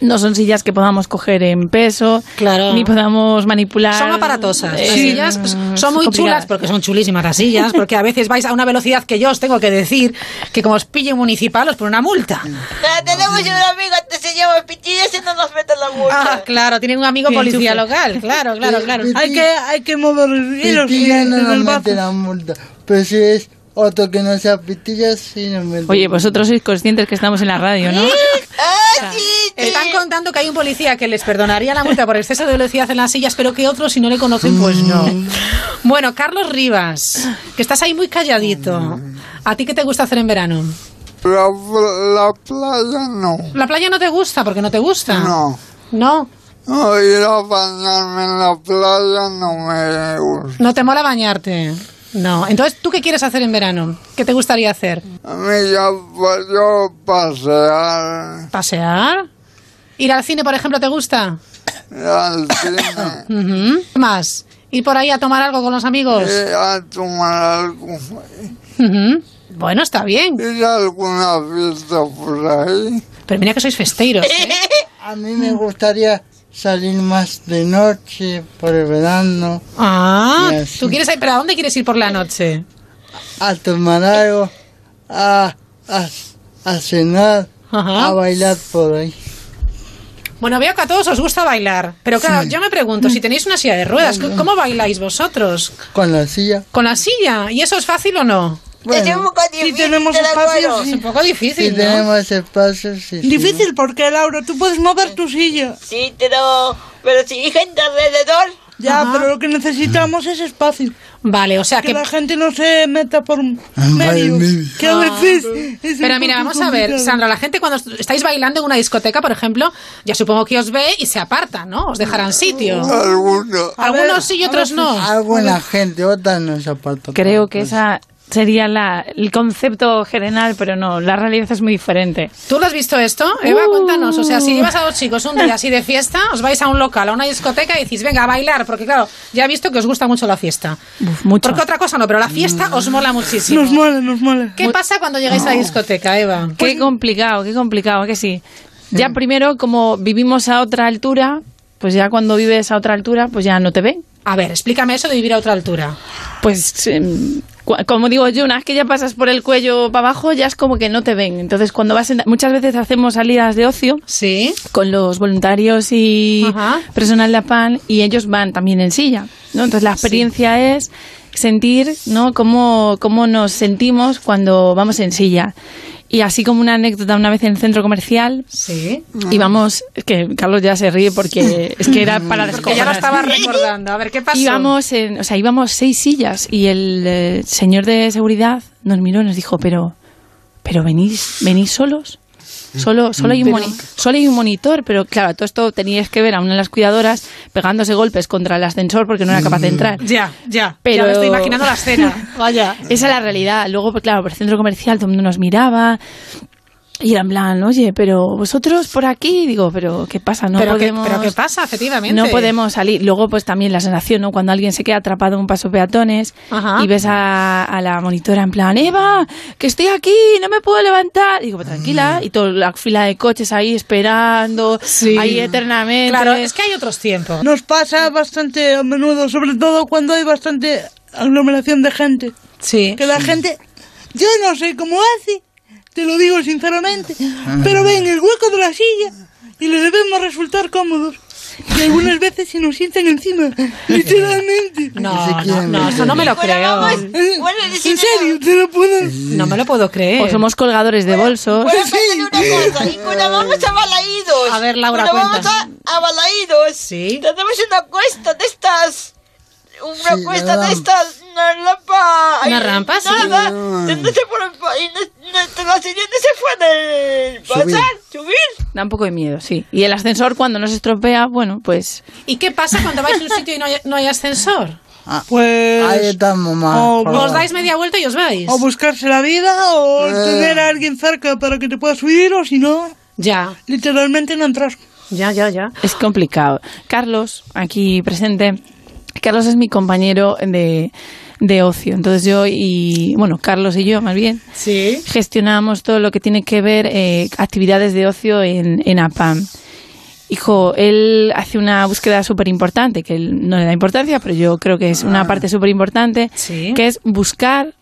no son sillas que podamos coger en peso, ni podamos manipular. Son aparatosas. Eh, Las sillas son muy complicadas. chulas porque son chulísimas las sillas, porque a veces vais a una velocidad que yo os tengo que decir que como os pille un municipal os pone una multa. Ah, tenemos un amigo que se llama Pitillas y no nos mete la multa. Ah, claro, tienen un amigo policía local, claro, claro, claro. Hay que, hay que mover nos el bazo. mete la multa. Pero si es otro que no sea pitillas, sí nos mete. Oye, vosotros sois conscientes que estamos en la radio, ¿no? Están contando que hay un policía que les perdonaría la multa por exceso de velocidad en las sillas, pero que otros, si no le conocen, pues no. Bueno, Carlos Rivas, que estás ahí muy calladito. ¿A ti qué te gusta hacer en verano? La, la playa no. ¿La playa no te gusta? porque no te gusta? No. ¿No? No, ir a bañarme en la playa no me gusta. ¿No te mola bañarte? No. Entonces, ¿tú qué quieres hacer en verano? ¿Qué te gustaría hacer? A mí ya, pues yo pasear, ¿Pasear? ¿Ir al cine, por ejemplo, te gusta? ir al cine. ¿Qué más? ¿Ir por ahí a tomar algo con los amigos? ir a tomar algo. Bueno, está bien. ir a alguna fiesta por ahí. Pero mira que sois festeiros, ¿eh? A mí me gustaría salir más de noche por el verano. Ah. ¿tú quieres ir? ¿Pero a dónde quieres ir por la noche? a tomar algo, a, a, a cenar, a bailar por ahí. Bueno, veo que a todos os gusta bailar. Pero claro, Sí. yo me pregunto, si tenéis una silla de ruedas, ¿c- ¿cómo bailáis vosotros? Con la silla. ¿Con la silla? ¿Y eso es fácil o no? Bueno, es un poco difícil. Si tenemos espacio, Es un poco difícil, si ¿no? tenemos espacio, sí. sí. Difícil porque, Laura, tú puedes mover tu silla. Sí, pero, pero si hay gente alrededor. Ya, Ajá. pero lo que necesitamos es espacio. Vale, o sea que, que... la gente no se meta por vale, medio. medio. Que a Ah. veces es un Pero mira, vamos a ver, complicado. Sandra, la gente cuando est- estáis bailando en una discoteca, por ejemplo, ya supongo que os ve y se aparta, ¿no? Os dejarán sitio. Algunos. Algunos sí y otros no. Alguna gente, otras no se apartan. Creo que esa sería la, el concepto general, pero no, la realidad es muy diferente. ¿Tú lo has visto esto? Eva, Uh. cuéntanos. O sea, si llevas a dos chicos un día así de fiesta, os vais a un local, a una discoteca y decís, venga, a bailar, porque claro, ya he visto que os gusta mucho la fiesta. mucho. Porque otra cosa no, pero la fiesta os mola muchísimo. Nos mola, nos mola. ¿Qué pasa cuando llegáis a la discoteca, Eva? Qué complicado, qué complicado, que sí. Ya primero, como vivimos a otra altura, pues ya cuando vives a otra altura, pues ya no te ven. A ver, explícame eso de vivir a otra altura. Pues, em, como digo yo, una vez que ya pasas por el cuello para abajo, ya es como que no te ven. Entonces, cuando vas en- muchas veces hacemos salidas de ocio sí. con los voluntarios y Ajá. personal de APAN y ellos van también en silla. ¿no? Entonces, la experiencia es sentir ¿no? cómo, cómo nos sentimos cuando vamos en silla. Y así como una anécdota, una vez en el centro comercial, sí. íbamos, es que Carlos ya se ríe porque es que era para Porque ya lo descojonar. estaba recordando. A ver, ¿qué pasó? Íbamos, en, o sea, íbamos seis sillas y el eh, señor de seguridad nos miró y nos dijo, pero, pero venís, venís solos. Solo, solo, hay un Pero- solo hay un monitor, pero claro, todo esto teníais que ver a una de las cuidadoras pegándose golpes contra el ascensor porque no era capaz de entrar. Ya, ya. Pero Ya me estoy imaginando la escena. Vaya. Esa es la realidad. Luego, pues, claro, por el centro comercial todo el mundo nos miraba. Y era en plan, oye, pero vosotros por aquí, digo, pero ¿qué pasa? No pero, ¿qué, podemos. pero ¿qué pasa, efectivamente? No podemos salir. Luego, pues también la sensación, ¿no? Cuando alguien se queda atrapado en un paso peatones Ajá. y ves a, a la monitora en plan, Eva, que estoy aquí, no me puedo levantar. Digo, pues tranquila. Y toda la fila de coches ahí esperando, ahí eternamente. Claro, es que hay otros tiempos. Nos pasa bastante a menudo, sobre todo cuando hay bastante aglomeración de gente. Sí. Que la gente, yo no sé cómo hace, te lo digo sinceramente, pero ven el hueco de la silla y le debemos resultar cómodos. Y algunas veces se nos sientan encima, literalmente. No, no, no, eso no me lo creo. En serio, te lo puedo... No me lo puedo creer. O somos colgadores de bolsos. Bueno, una cosa. Y cuando vamos a Balaídos. A ver, Laura, cuando vamos cuenta. a, a Balaídos. Sí. Tenemos una cuesta de estas. Una Sí, cuesta de estas. Una rampa. ¿Una rampa? Sí. Nada. Se fueron pa- y la siguiente se pueden Subir. pasar, subir. Da un poco de miedo, sí. Y el ascensor cuando no se estropea, bueno, pues... ¿Y qué pasa cuando vais a un sitio y no hay, no hay ascensor? Pues... Ahí estamos mal. O, Os dais media vuelta y os vais. o buscarse la vida o Eh. tener a alguien cerca para que te puedas subir o si no, Ya, literalmente no entras. ya, ya, ya. Es complicado. Carlos, aquí presente, Carlos es mi compañero de, de ocio. Entonces yo y, bueno, Carlos y yo más bien, Sí. gestionamos todo lo que tiene que ver eh, actividades de ocio en, en APAM. Hijo, él hace una búsqueda súper importante, que él no le da importancia, pero yo creo que es una parte súper importante, Sí. que es buscar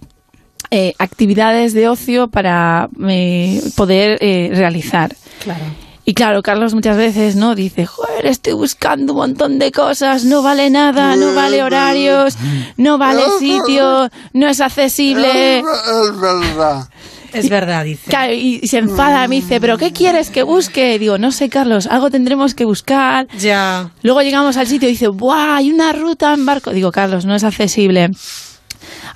eh, actividades de ocio para eh, poder eh, realizar. Claro. Y claro, Carlos muchas veces no dice, joder, estoy buscando un montón de cosas, no vale nada, no vale horarios, no vale sitio, no es accesible. Es verdad. Es verdad, dice. Claro, y, y se enfada, me dice, ¿pero qué quieres que busque? Digo, no sé, Carlos, algo tendremos que buscar. Ya. Luego llegamos al sitio y dice, ¡buah! Hay una ruta en barco. Digo, Carlos, no es accesible.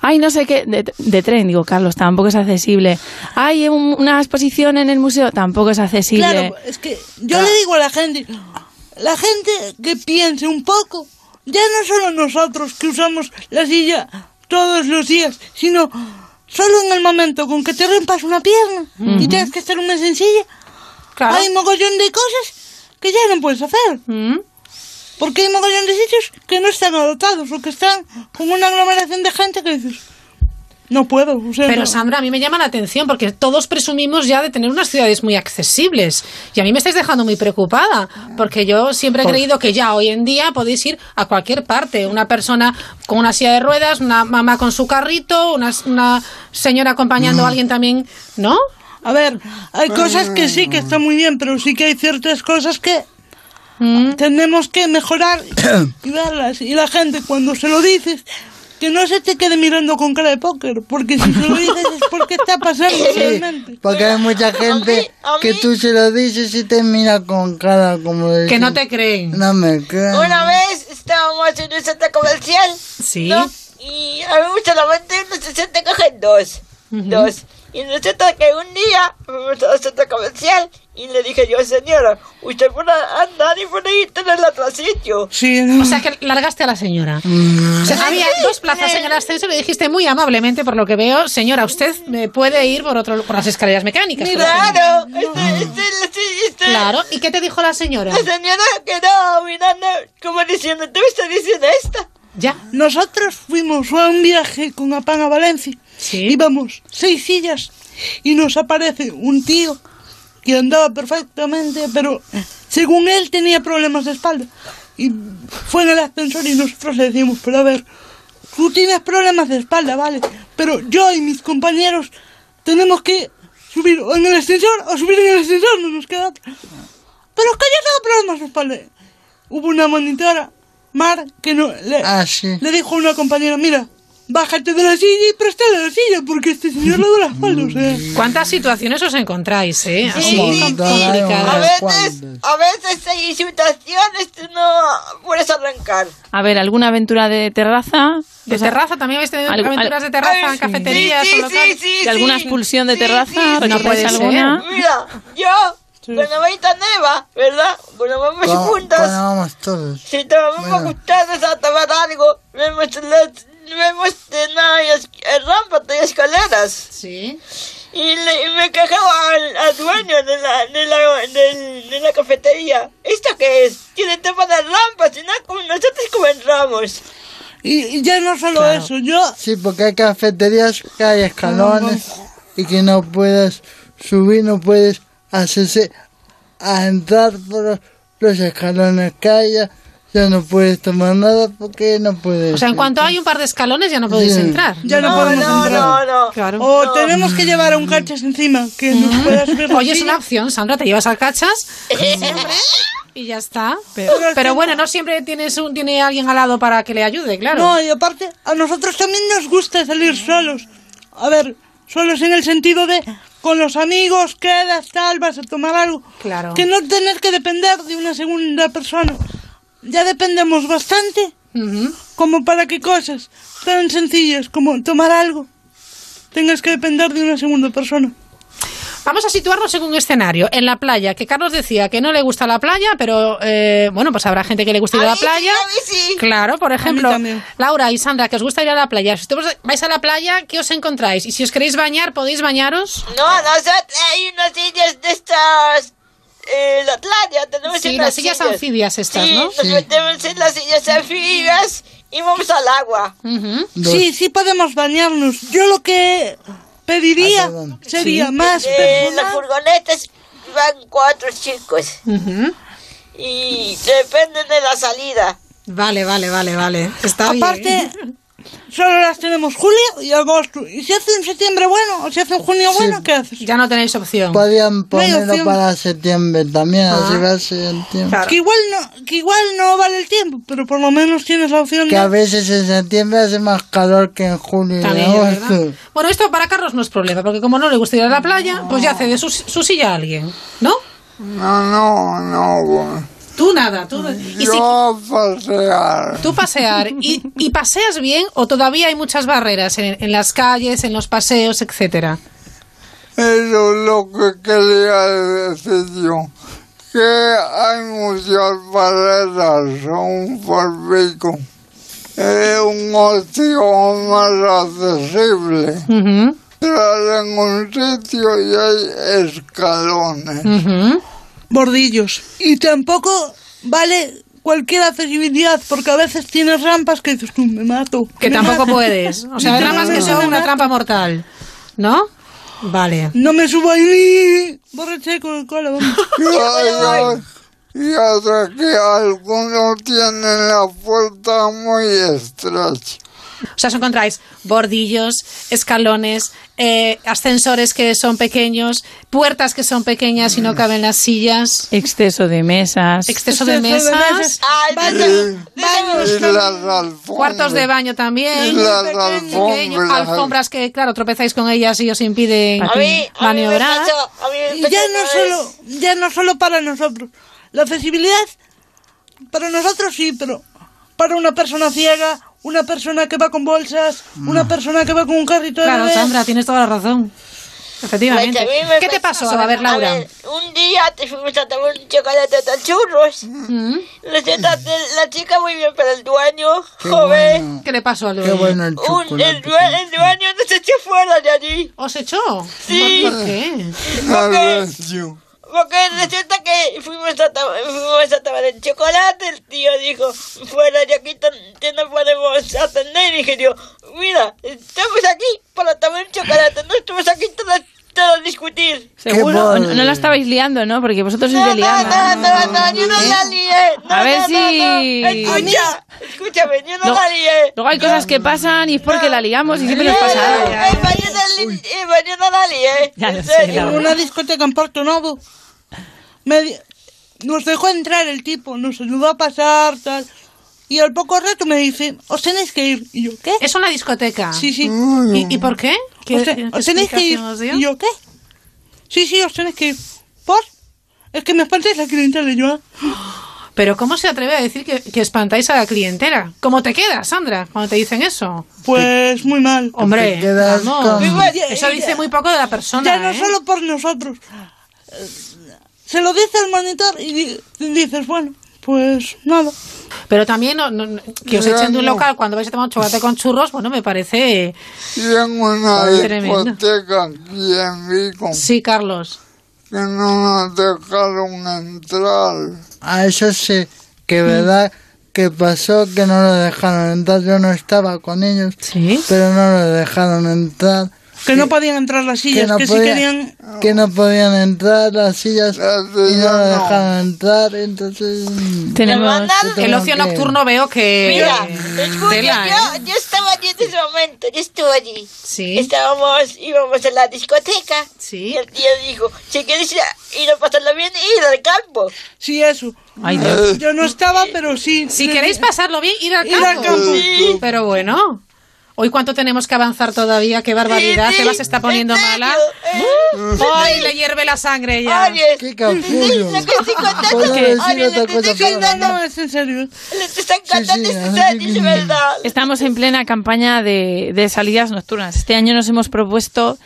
Ay, no sé qué, de, de tren, digo, Carlos, tampoco es accesible. Hay un- una exposición en el museo, tampoco es accesible. Claro, es que yo le digo a la gente, la gente que piense un poco, ya no solo nosotros que usamos la silla todos los días, sino solo en el momento con que te rompas una pierna y tienes que estar un mes en silla, Claro. hay mogollón de cosas que ya no puedes hacer. Porque hay mogollón de sitios que no están adaptados o que están con una aglomeración de gente que dices, no puedo. O sea, Pero no. Sandra, a mí me llama la atención porque todos presumimos ya de tener unas ciudades muy accesibles. Y a mí me estáis dejando muy preocupada porque yo siempre he Por- creído que ya hoy en día podéis ir a cualquier parte. Una persona con una silla de ruedas, una mamá con su carrito, una, una señora acompañando a alguien también, ¿no? A ver, hay cosas que sí que están muy bien, pero sí que hay ciertas cosas que tenemos que mejorar y verlas. Y la gente cuando se lo dices, que no se te quede mirando con cara de póker, porque si se lo dices es porque está pasando Sí, realmente. porque hay mucha gente que tú se lo dices y te mira con cara como de... Que no te creen. No me creen. Una vez estábamos en un centro comercial. Sí. ¿no? Y a mí solamente no se siente cogen dos. Dos. Y resulta que un día fuimos al centro comercial Y le dije yo, señora, usted puede andar y puede ir en el otro sitio. Sí, O sea que largaste a la señora. O sea, había dos plazas en el ascensor y le dijiste muy amablemente, por lo que veo, señora, usted me puede ir por otro por las escaleras mecánicas. por ejemplo". Claro, este, este, este, este- Claro, ¿y qué te dijo la señora? La señora quedó mirando como diciendo, ¿tú estás diciendo esto? Ya. Nosotros fuimos a un viaje con Apán a Valencia. Íbamos seis sillas y nos aparece un tío que andaba perfectamente, pero según él tenía problemas de espalda. Y fue en el ascensor y nosotros le decimos, pero a ver, tú tienes problemas de espalda, ¿vale? Pero yo y mis compañeros tenemos que subir o en el ascensor o subir en el ascensor, no nos queda otra. Pero es que yo tengo problemas de espalda. Hubo una monitora, Mar, que no, le, le dijo a una compañera, mira, bájate de la silla y préstale la silla, porque este señor le duele la espalda, o sea... ¿Cuántas situaciones os encontráis, eh? Así Sí, sí, sí. A complicadas. veces, a veces hay situaciones que no puedes arrancar. A ver, ¿alguna aventura de terraza? ¿De O sea, terraza? ¿También habéis tenido algo- aventuras de terraza en cafeterías Sí, o sí, locales? sí, ¿De alguna sí. expulsión de Sí, terraza? sí, sí, ¿Recordáis sí. puede ser. alguna? Mira, yo, cuando voy a Neva, ¿verdad? Cuando vamos Cuando- juntas, cuando vamos todos. si te vamos juntados a tomar algo, vemos, las- vemos eh, rampas y escaleras. Sí. Y, le- y me quejaba al, al dueño de la, de, la, de la cafetería. ¿Esto qué es? Tiene tema de rampas, y no como nosotros como entramos. Y, y ya no solo eso, yo... Sí, porque hay cafeterías que hay escalones y que no puedes subir, no puedes hacerse a entrar por los, los escalones que haya, ya no puedes tomar nada porque no puedes. O sea, en cuanto hay un par de escalones ya no podéis Sí. entrar. Ya no, podemos entrar. no. Claro. O tenemos que llevar a un cachas encima que nos pueda subir Oye, es una opción, Sandra, te llevas al cachas y ya está. Pero, pero bueno, no siempre tienes un, tiene alguien al lado para que le ayude, claro. No, y aparte, a nosotros también nos gusta salir solos. A ver, solos en el sentido de con los amigos, quedas, tal, vas a tomar algo. Claro. Que no tener que depender de una segunda persona. Ya dependemos bastante como para que cosas tan sencillas como tomar algo tengas que depender de una segunda persona. Vamos a situarnos en un escenario, en la playa, que Carlos decía que no le gusta la playa, pero eh, bueno, pues habrá gente que le gusta ir a la playa. Claro, por ejemplo. Laura y Sandra, que os gusta ir a la playa. Si vais a la playa, ¿qué os encontráis? Y si os queréis bañar, ¿podéis bañaros? No, nosotros hay unas sillas de estas. Eh, la playa, tenemos Sí, las sillas anfibias estas, sí, ¿no? Nos Sí. metemos en las sillas anfibias y vamos al agua. Sí, sí podemos bañarnos. Yo lo que pediría sería más En personal. las furgonetas van cuatro chicos y dependen de la salida. Vale, vale, vale, vale. Está Aparte, solo las tenemos julio y agosto. Y si hace un septiembre bueno o si hace un junio bueno, ¿qué haces? Ya no tenéis opción. Podían No hay ponerlo opción. para septiembre también, Ah. así va a ser el tiempo. Que igual no, que igual no vale el tiempo, pero por lo menos tienes la opción Que de... a veces en septiembre hace más calor que en julio y agosto. ¿verdad? Bueno, esto para Carlos no es problema, porque como no le gusta ir a la playa, pues ya cede su, su silla a alguien, ¿no? No, no, no. Tú nada, tú... Y si- Yo pasear. Tú pasear. ¿Y, y paseas bien o todavía hay muchas barreras en, en las calles, en los paseos, etcétera? Eso es lo que quería decir yo. Que hay muchas barreras, son fórbico. Es un ocio más accesible. Entrar en un sitio y hay escalones. Bordillos. Y tampoco vale cualquier accesibilidad, porque a veces tienes rampas que dices tú, me mato. Que me tampoco mato. puedes. O sea, hay ramas que son una trampa mortal. ¿No? Vale. No me subo ahí ni borraché con el cola, vamos. Y otra que algunos tienen la puerta muy estrecha. O sea, os encontráis bordillos, escalones, eh, ascensores que son pequeños, puertas que son pequeñas y no caben las sillas. Exceso de mesas. Exceso de mesas. Cuartos de baño también. Y las alfombras. alfombras que, claro, tropezáis con ellas y os impiden A mí, a mí me maniobrar. pasó, a mí me Y ya no solo, ya no solo para nosotros. La accesibilidad, para nosotros sí, pero para una persona ciega, una persona que va con bolsas, una persona que va con un carrito de Claro. Sandra, tienes toda la razón. Efectivamente. Pues a mí me ¿Qué te pasó? A ver, A Laura. ver, un día te fuimos a tomar un chocolate de churros. Mm. La chica muy bien, pero el dueño, joven. ¿Qué le pasó al Qué dueño? bueno el Un, chocolate. el, due- el dueño nos echó fuera de allí. ¿Os echó? Sí. ¿Por qué? Porque, porque resulta que fuimos a, fuimos a tomar el chocolate, el tío dijo, fuera de aquí no podemos atender. Y dije yo, mira, estamos aquí para tomar un chocolate, no estamos aquí todos, todos a discutir. Seguro, no, no la estabais liando, ¿no? Porque vosotros sois de liar. No, no, no, yo no la lié. No, A ver no, si- no, no. Escucha, escúchame, yo no, No. la lié. Luego hay cosas que pasan y es porque la ligamos y siempre nos pasa algo. Eh, mañana eh, mañana la lié. Ya. En una discoteca en Porto Novo. Me di- nos dejó entrar el tipo, nos ayudó a pasar, tal. Y al poco rato me dice, os tenéis que ir. Y yo, ¿qué? ¿Es una discoteca? Sí, sí. ¿Y, y por qué? ¿Qué, os, te- qué os tenéis que ir. Y yo, ¿qué? Sí, sí, os tenéis que ir. ¿Por? Es que me espantáis la clientela y yo. "Ah". Pero ¿cómo se atreve a decir que, que espantáis a la clientela? ¿Cómo te quedas, Sandra, cuando te dicen eso? Pues muy mal. Hombre, Te quedas con- eso dice muy poco de la persona, Ya no ¿eh? solo por nosotros. Se lo dice el monitor y di- dices, bueno, pues nada. Pero también no- no- que os echen de un local cuando vais a tomar un chocolate con churros, bueno, me parece... Y en una discoteca aquí en Vigo Sí, Carlos. que no nos dejaron entrar. A eso sí, que verdad que pasó que no lo dejaron entrar. Yo no estaba con ellos, pero no lo dejaron entrar. Que no podían entrar las sillas, que, si podía- querían... que no podían entrar las sillas y no lo dejaron entrar, entonces... Tenemos- El ocio nocturno veo que... Mira, escucha, yo, yo estaba allí en ese momento, yo estuve allí. Sí. Estábamos, íbamos a la discoteca. Sí. Y el tío dijo, si quieres ir a, ir pasarlo bien, ir al campo. Sí, eso. Ay, Dios. Yo no estaba, pero sí. Si queréis pasarlo bien, ir al Ir campo. al campo. Sí. Pero bueno. Hoy cuánto tenemos que avanzar todavía, qué barbaridad, Sí, te vas está poniendo en mala. Hoy le hierve la sangre ya. ¡Qué. Estamos en plena campaña de, de salidas nocturnas. Este año nos hemos propuesto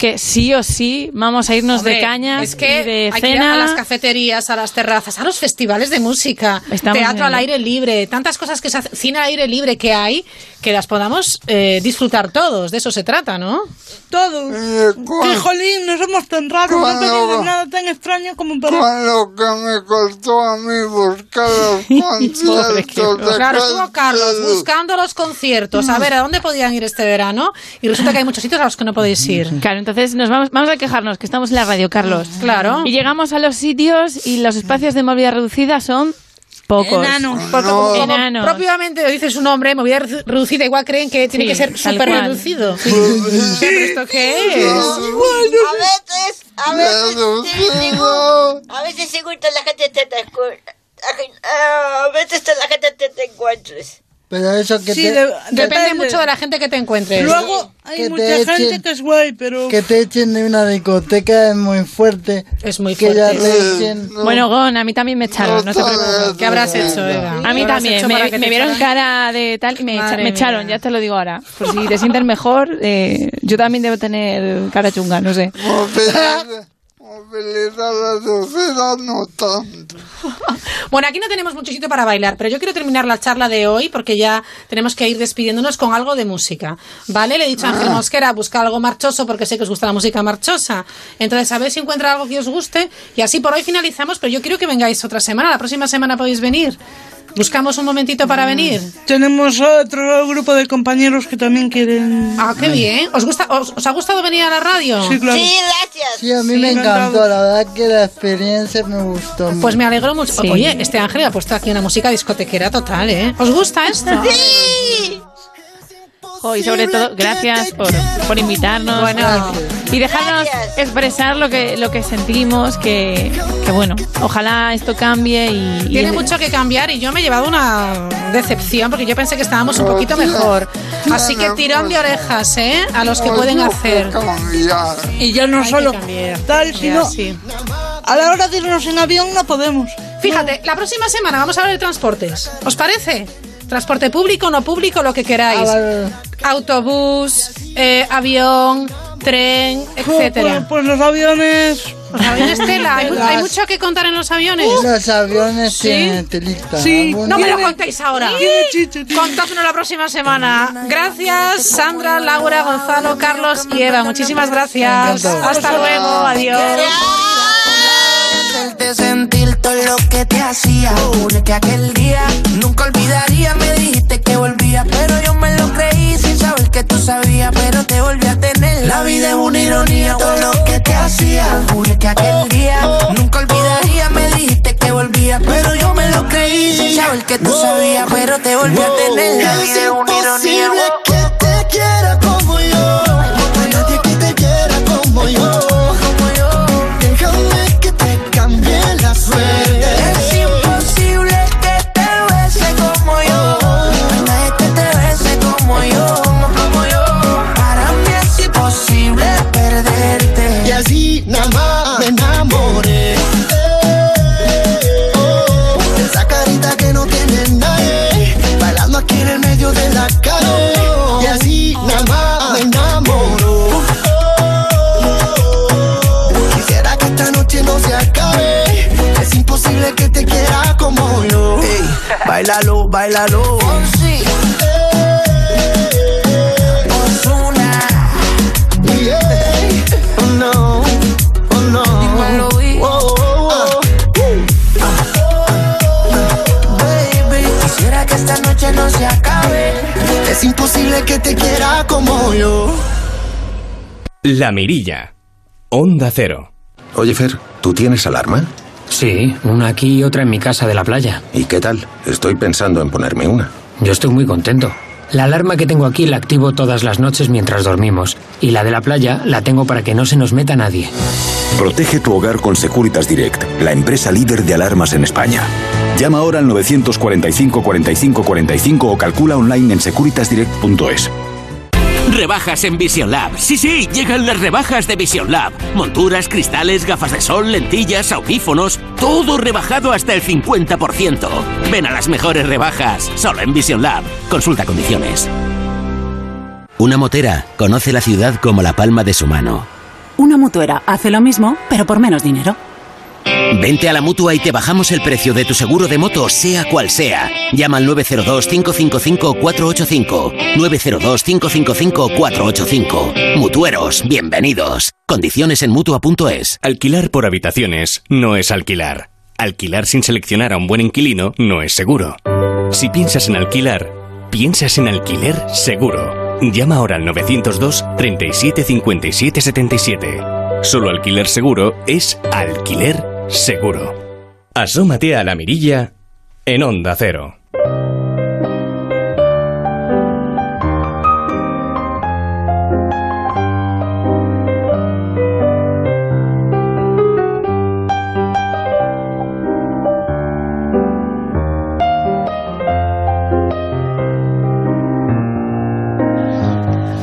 que sí o sí vamos a irnos Hombre, de cañas es que y de hay que ir a cena. las cafeterías, a las terrazas, a los festivales de música, Estamos teatro al aire libre, tantas cosas que se hacen, cine al aire libre que hay, que las podamos eh, disfrutar todos. De eso se trata, ¿no? Todos. Que jolín, no somos tan raros, no ¿Cuándo tenemos nada tan extraño como para... Con lo que me costó a mí buscar los conciertos de Claro, estuvo Carlos buscando los conciertos, a ver a dónde podían ir este verano, y resulta que hay muchos sitios a los que no podéis ir. Claro, entonces nos vamos, vamos a quejarnos que estamos en la radio, Carlos. Claro. Y llegamos a los sitios y los espacios de movilidad reducida son pocos. Enanos. Porque como, como Enanos. propiamente lo dice su nombre, movilidad redu- reducida, igual creen que tiene Sí, que ser tal súper cual. reducido. ¿Pero esto qué es? A veces, a veces, sí, digo, a veces sí gusta la gente te te escu- a- a veces la gente te, te encuentres. Pero eso que Sí, te, de- Depende mucho de la gente que te encuentres. Luego hay Que te mucha echen- gente que es guay, pero... que te echen de una discoteca es muy fuerte. Es muy Que ya fuerte. te echen... Bueno, Gon, a mí también me echaron, no te preocupes. ¿Qué habrás hecho, Eva? A mí ¿Qué habrás también, me, me te vieron cara de tal y me, echa- Madre me echaron, ya te lo digo ahora. Por si te sientes mejor, eh, yo también debo tener cara chunga, no sé. Movilidad, no tanto. Bueno, aquí no tenemos mucho sitio para bailar, pero yo quiero terminar la charla de hoy porque ya tenemos que ir despidiéndonos con algo de música. ¿Vale? Le he dicho a Ángel Mosquera, busca algo marchoso porque sé que os gusta la música marchosa. Entonces, a ver si encuentra algo que os guste. Y así por hoy finalizamos, pero yo quiero que vengáis otra semana. La próxima semana podéis venir. Buscamos un momentito para venir. Tenemos otro grupo de compañeros que también quieren... Ah, qué bien. ¿Os, gusta, os, os ha gustado venir a la radio? Sí, claro. Sí, gracias. Sí, a mí me encantó, la verdad que la experiencia me gustó mucho. Pues me alegro mucho. Sí. Oye, este Ángel ha puesto aquí una música discotequera total, ¿eh? ¿Os gusta esto? Sí. Jo, y sobre todo, gracias por, por invitarnos Bueno. y dejarnos Gracias. expresar lo que, lo que sentimos, que, que bueno, ojalá esto cambie y... y- Tiene mucho que cambiar y yo me he llevado una decepción porque yo pensé que estábamos un poquito mejor. Así que tirón de orejas, ¿eh? A los que pueden hacer. Y ya no Hay solo tal, sino sí. a la hora de irnos en avión no podemos. Fíjate, la próxima semana vamos a hablar de transportes. ¿Os parece? Transporte público, no público, lo que queráis. Ah, vale. Autobús, eh, avión, tren, etcétera. Pues, pues los aviones. Los aviones tela. ¿Hay, mucho que contar en los aviones? Los aviones ¿Sí? tienen telita. Sí. No me lo contéis ahora. Contádmelo la próxima semana. Gracias, Sandra, Laura, Gonzalo, Carlos y Eva. Muchísimas gracias. Hasta luego. Adiós. Hacerte sentir todo lo que te hacía. Juré que aquel día nunca olvidaría. Me dijiste que volvía, pero yo me lo creí sin saber que tú sabías. Pero te volví a tener. La vida es una ironía, todo lo que te hacía. Juré que aquel día nunca olvidaría. Me dijiste que volvía, pero yo me lo creí sin saber que tú sabías. Pero te volví a tener. La vida es una ironía. que te quiera como yo. No hay nadie que te quiera como yo. Cambie imposible que te quiera como yo. Ey, bailalo, bailalo. Yeah. Oh no, oh no. Oh, oh, oh. Baby, quisiera que esta noche no se acabe. Es imposible que te quiera como yo. La Mirilla. Onda Cero. Oye, Fer, ¿tú tienes alarma? Sí, una aquí y otra en mi casa de la playa. ¿Y qué tal? Estoy pensando en ponerme una. Yo estoy muy contento. La alarma que tengo aquí la activo todas las noches mientras dormimos. Y la de la playa la tengo para que no se nos meta nadie. Protege tu hogar con Securitas Direct, la empresa líder de alarmas en España. Llama ahora al 945 45 45 o calcula online en securitasdirect.es. Rebajas en Vision Lab. Sí, sí, llegan las rebajas de Vision Lab. Monturas, cristales, gafas de sol, lentillas, audífonos, todo rebajado hasta el 50%. Ven a las mejores rebajas, solo en Vision Lab. Consulta condiciones. Una motera conoce la ciudad como la palma de su mano. Una mutuera hace lo mismo, pero por menos dinero. Vente a la mutua y te bajamos el precio de tu seguro de moto, sea cual sea. Llama al 902-555-485. 902-555-485. Mutueros, bienvenidos. Condiciones en mutua.es. Alquilar por habitaciones no es alquilar. Alquilar sin seleccionar a un buen inquilino no es seguro. Si piensas en alquilar, piensas en alquiler seguro. Llama ahora al 902 37 57 77. Solo alquiler seguro es alquiler seguro. Asómate a la mirilla en Onda Cero.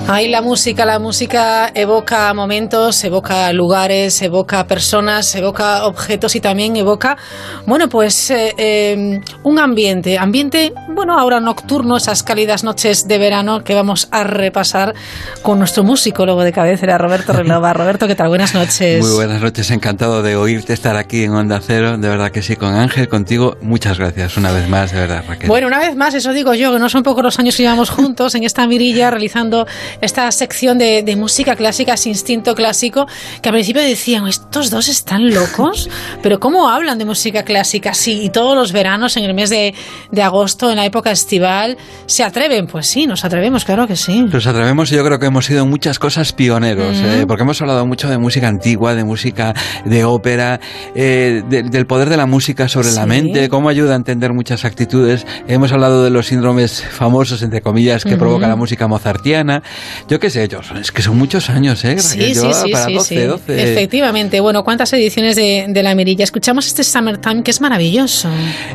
Ahí la música, la música evoca momentos, evoca lugares, evoca personas, evoca objetos y también evoca, bueno, pues eh, eh, un ambiente, ambiente, bueno, ahora nocturno, esas cálidas noches de verano que vamos a repasar con nuestro musicólogo de cabecera, Roberto Relova. Roberto, ¿qué tal? Buenas noches. Muy buenas noches, encantado de oírte estar aquí en Onda Cero, de verdad que sí, con Ángel, contigo, muchas gracias una vez más, de verdad, Raquel. Bueno, una vez más, eso digo yo, que no son pocos los años que llevamos juntos en esta mirilla realizando esta sección de, de música clásica, ese instinto clásico, que al principio decían, estos dos están locos, pero ¿cómo hablan de música clásica? Sí, y todos los veranos, en el mes de, de agosto, en la época estival, ¿se atreven? Pues sí, nos atrevemos, claro que sí. Nos atrevemos y yo creo que hemos sido muchas cosas pioneros, eh, porque hemos hablado mucho de música antigua, de música de ópera, eh, de- del poder de la música sobre la mente, cómo ayuda a entender muchas actitudes. Hemos hablado de los síndromes famosos, entre comillas, que provoca la música mozartiana. Yo qué sé, yo, es que son muchos años, ¿eh? Sí, sí, sí, para sí, 12, sí. 12. Efectivamente. Bueno, ¿cuántas ediciones de, de La Mirilla? Escuchamos este Summertime que es maravilloso.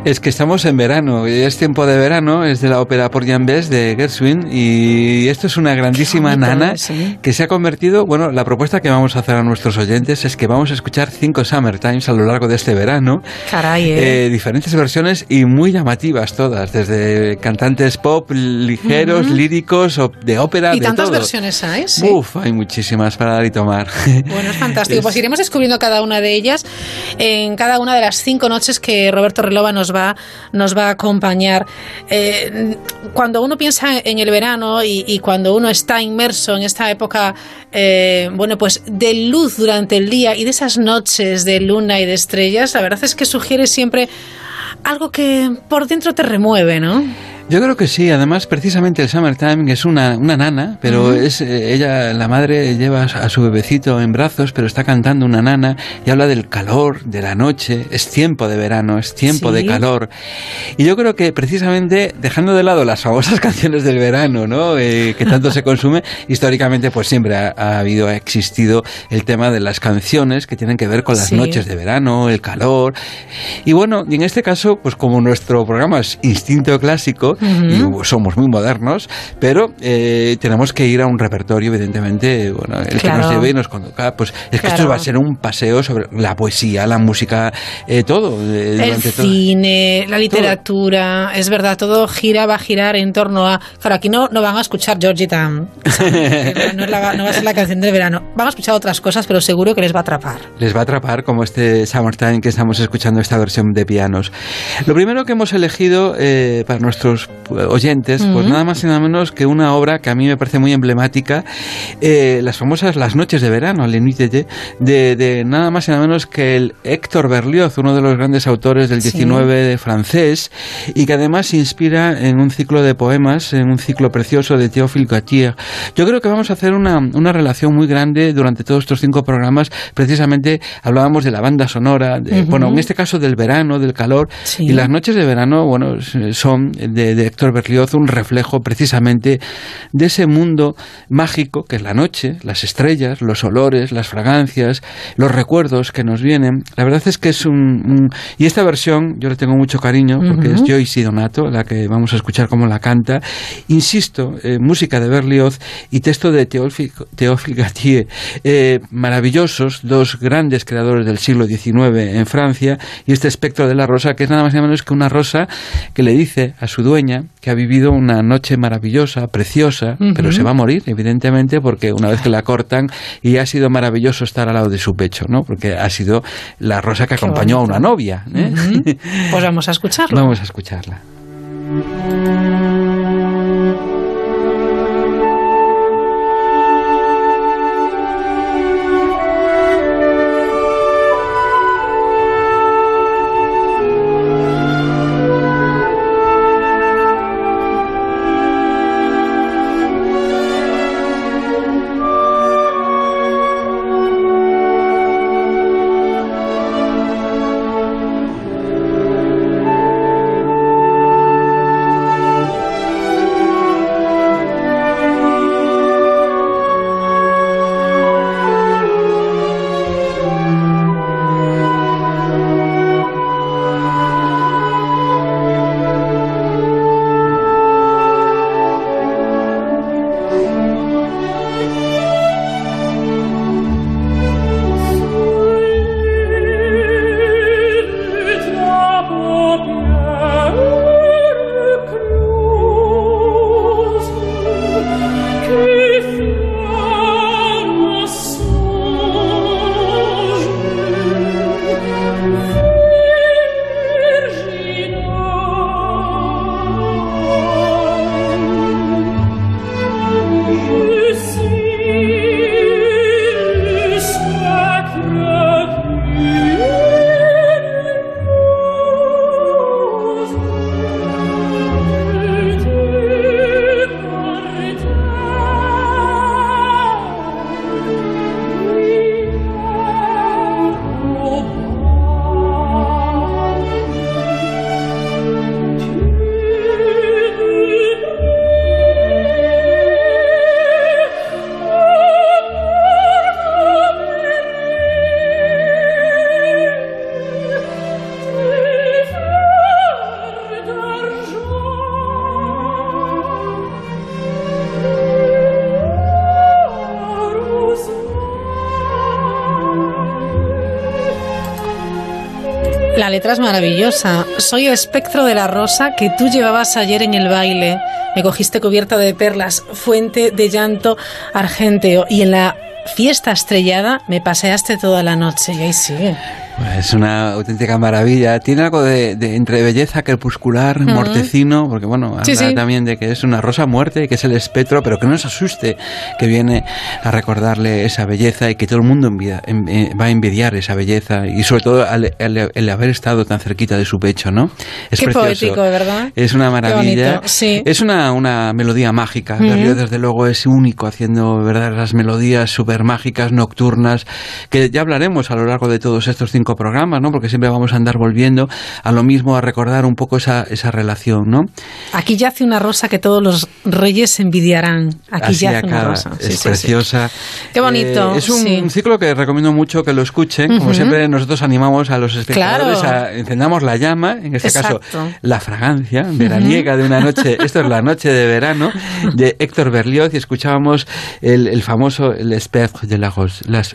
Es que estamos en verano, y es tiempo de verano, es de la ópera por Jan Bess de Gershwin y esto es una grandísima bonito, nana que se ha convertido, bueno, la propuesta que vamos a hacer a nuestros oyentes es que vamos a escuchar cinco Summertimes a lo largo de este verano, Caray, ¿eh? eh, diferentes versiones y muy llamativas todas, desde cantantes pop ligeros, Ujú. líricos, o de ópera, Y de todo. versiones hay? Sí. Uf, hay muchísimas para dar y tomar. Bueno, es fantástico. Pues iremos descubriendo cada una de ellas en cada una de las cinco noches que Roberto Relova nos va, nos va a acompañar. Eh, cuando uno piensa en el verano y, y cuando uno está inmerso en esta época, eh, bueno, pues de luz durante el día y de esas noches de luna y de estrellas, la verdad es que sugiere siempre algo que por dentro te remueve, ¿no? Yo creo que sí, además precisamente el Summertime es una, una nana, pero es eh, ella, la madre lleva a su bebecito en brazos, pero está cantando una nana y habla del calor de la noche, es tiempo de verano, es tiempo Sí. de calor. Y yo creo que precisamente dejando de lado las famosas canciones del verano, ¿no? Eh, que tanto se consume, históricamente pues siempre ha, ha habido, ha existido el tema de las canciones que tienen que ver con las Sí. noches de verano, el calor. Y bueno, y en este caso, pues como nuestro programa es instinto clásico, y somos muy modernos, pero eh, tenemos que ir a un repertorio, evidentemente, bueno, el que Claro. nos lleve y nos conduzca, pues es que esto Claro. va a ser un paseo sobre la poesía, la música, eh, todo. eh, El todo. cine, la literatura, es verdad, todo gira, va a girar en torno a... Claro, aquí no, no van a escuchar Georgita, no, es la- no va a ser la canción del verano. Van a escuchar otras cosas, pero seguro que les va a atrapar. les va a atrapar como este Summertime que estamos escuchando esta versión de pianos. Lo primero que hemos elegido eh, para nuestros eh, oyentes, pues nada más y nada menos que una obra que a mí me parece muy emblemática, eh, las famosas Las noches de verano, Le Nuit de, de nada más y nada menos que el Héctor Berlioz, uno de los grandes autores del Sí. 19 de francés, y que además se inspira en un ciclo de poemas, en un ciclo precioso de Théophile Gautier. Yo creo que vamos a hacer una, una relación muy grande durante todos estos cinco programas. Precisamente hablábamos de la banda sonora, de- bueno, en este caso del verano, del calor, Sí. y las noches de verano, bueno, son de, de Héctor Berlioz un reflejo precisamente de ese mundo mágico que es la noche, las estrellas, los olores, las fragancias, los recuerdos que nos vienen. La verdad es que es un, un- y esta versión yo le tengo mucho cariño porque Ujú. es Joyce Donato la que vamos a escuchar cómo la canta. Insisto, eh, música de Berlioz y texto de Théophile, Gautier, eh, maravillosos, dos grandes creadores del siglo XIX en Francia y este espectro de la rosa que es nada más y nada menos que una rosa que le dice a su que ha vivido una noche maravillosa, preciosa, pero se va a morir evidentemente porque una vez que la cortan y ha sido maravilloso estar al lado de su pecho, ¿no? Porque ha sido la rosa que Qué acompañó a una novia. ¿eh? Pues vamos a escucharlo. Vamos a escucharla. Letra maravillosa. Soy el espectro de la rosa que tú llevabas ayer en el baile. me cogiste cubierta de perlas, fuente de llanto argenteo, y en la fiesta estrellada me paseaste toda la noche. Y ahí sigue. Es una auténtica maravilla. Tiene algo de, de entre belleza crepuscular, Ujú. mortecino, porque bueno, habla Sí, sí. también de que es una rosa muerte, que es el espectro, pero que no se asuste, que viene a recordarle esa belleza y que todo el mundo envidia- en- eh, va a envidiar esa belleza y sobre todo al- al- el, haber estado tan cerquita de su pecho, ¿no? Es Qué precioso. poético, ¿verdad? Es una maravilla. sí. Es una, una melodía mágica. Ujú. Berlioz, desde luego, es único haciendo ¿verdad? las melodías súper mágicas, nocturnas, que ya hablaremos a lo largo de todos estos cinco programas, ¿no? Porque siempre vamos a andar volviendo a lo mismo, a recordar un poco esa, esa relación, ¿no? Aquí yace una rosa que todos los reyes envidiarán. Aquí Así yace una acaba. rosa. Sí, es sí, sí. preciosa. Qué bonito, Eh, es un sí. ciclo que recomiendo mucho que lo escuchen. Como Ujú. siempre, nosotros animamos a los espectadores Claro. a encendamos la llama, en este Exacto. caso la fragancia veraniega de una noche. Esto es la noche de verano de Héctor Berlioz y escuchábamos el, el famoso el espectro de la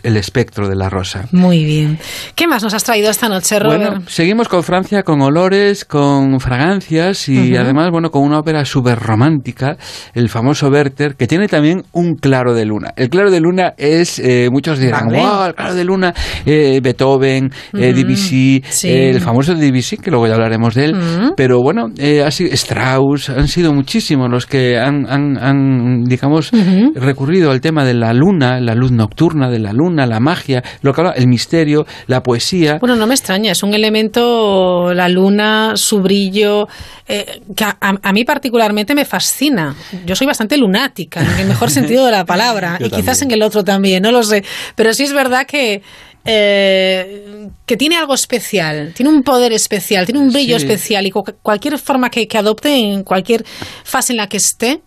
el espectro de la rosa. Muy bien. ¿Qué más nos has traído esta noche, Robert? Bueno, seguimos con Francia, con olores, con fragancias y Ujú. además, bueno, con una ópera súper romántica, el famoso Werther, que tiene también un claro de luna. El claro de luna es, eh, muchos dirán, Vale. wow, el claro de luna, eh, Beethoven, eh, Ujú. Debussy, Sí. eh, el famoso Debussy, que luego ya hablaremos de él, Ujú. pero bueno, eh, sido Strauss, han sido muchísimos los que han, han- han, digamos, recurrido al tema de la luna, la luz nocturna de la luna, la magia, lo que habla, el misterio, la poesía. Bueno, no me extraña, es un elemento, la luna, su brillo, eh, que a, a mí particularmente me fascina. Yo soy bastante lunática, en el mejor sentido de la palabra, y quizás en el otro también, no lo sé. Pero sí es verdad que, eh, que tiene algo especial, tiene un poder especial, tiene un brillo Sí. especial, y cu- cualquier forma que, que adopte, en cualquier fase en la que esté,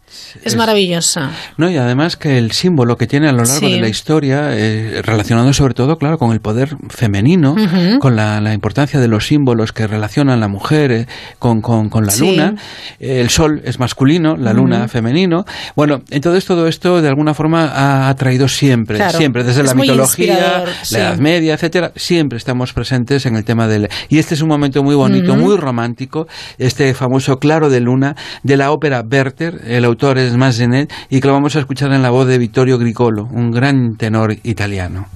es, maravillosa. No, y además que el símbolo que tiene a lo largo Sí. de la historia, eh, relacionado sobre todo, claro, con el poder femenino, con la, la importancia de los símbolos que relacionan la mujer eh, con, con- con la Sí. luna, eh, el sol es masculino, la luna femenino. Bueno, entonces todo esto de alguna forma ha atraído siempre, Claro. siempre, desde Es la mitología, la sí. Edad Media, etcétera, siempre estamos presentes en el tema del... Y este es un momento muy bonito, muy romántico, este famoso Claro de Luna de la ópera Werther, el autor es Massenet, y que lo vamos a escuchar en la voz de Vittorio Grigolo, un gran tenor italiano.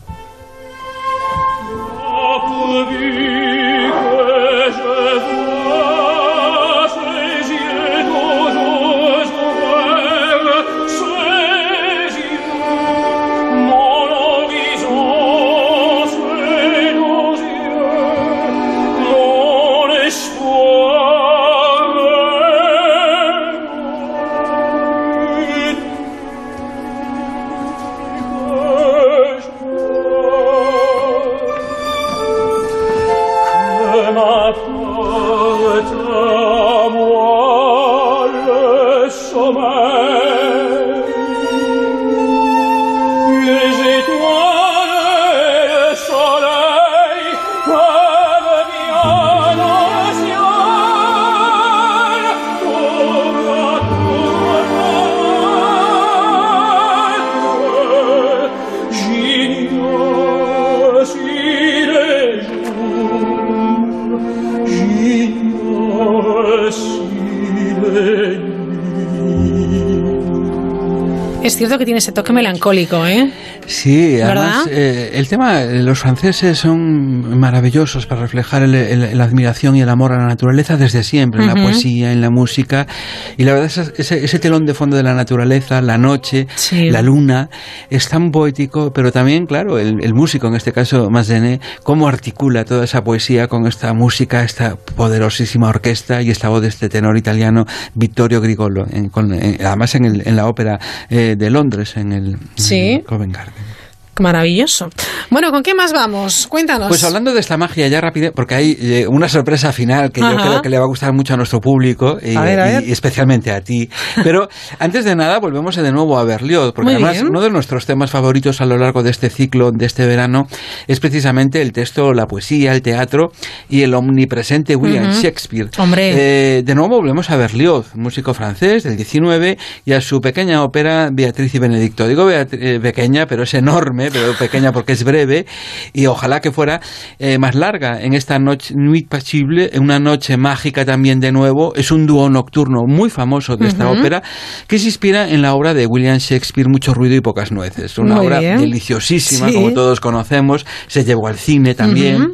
Que tiene ese toque melancólico, ¿eh? Sí, además eh, el tema, eh, los franceses son maravillosos para reflejar el- el- la admiración y el amor a la naturaleza desde siempre, en la Ujú. poesía, en la música. Y la verdad es ese, ese telón de fondo de la naturaleza, la noche, Sí. la luna, es tan poético, pero también, claro, el, el músico, en este caso Massenet, cómo articula toda esa poesía con esta música, esta poderosísima orquesta y esta voz de este tenor italiano, Vittorio Grigolo, en- con- en- además en, el- en la ópera eh, de Londres, en el Sí. en Covent Garden. Maravilloso. Bueno, ¿con qué más vamos? Cuéntanos. Pues hablando de esta magia ya rápido, porque hay eh, una sorpresa final que yo creo que le va a gustar mucho a nuestro público y, A ver, a y- ver. y especialmente a ti. Pero antes de nada volvemos de nuevo a Berlioz, porque Muy además bien. uno de nuestros temas favoritos a lo largo de este ciclo, de este verano, es precisamente el texto, la poesía, el teatro y el omnipresente William. Shakespeare. Hombre. Eh, de nuevo volvemos a Berlioz, músico francés del 19, y a su pequeña ópera Beatriz y Benedicto. Digo Beat- eh, pequeña, pero es enorme, pero pequeña porque es breve y ojalá que fuera eh, más larga en esta noche Nuit Pasible, una noche mágica también de nuevo. Es un dúo nocturno muy famoso de esta Ujú. ópera que se inspira en la obra de William Shakespeare, Mucho ruido y pocas nueces. Una Muy obra bien. deliciosísima, Sí. como todos conocemos. Se llevó al cine también. Ujú.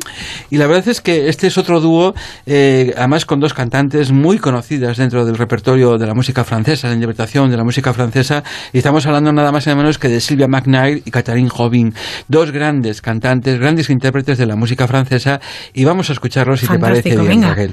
Y la verdad es que este es otro dúo, eh, además con dos cantantes muy conocidas dentro del repertorio de la música francesa, la interpretación de la música francesa. Y estamos hablando nada más y nada menos que de Sylvia McNair y Catherine Jobin, dos grandes cantantes, grandes intérpretes de la música francesa. Y vamos a escucharlos si te parece bien, venga. Raquel.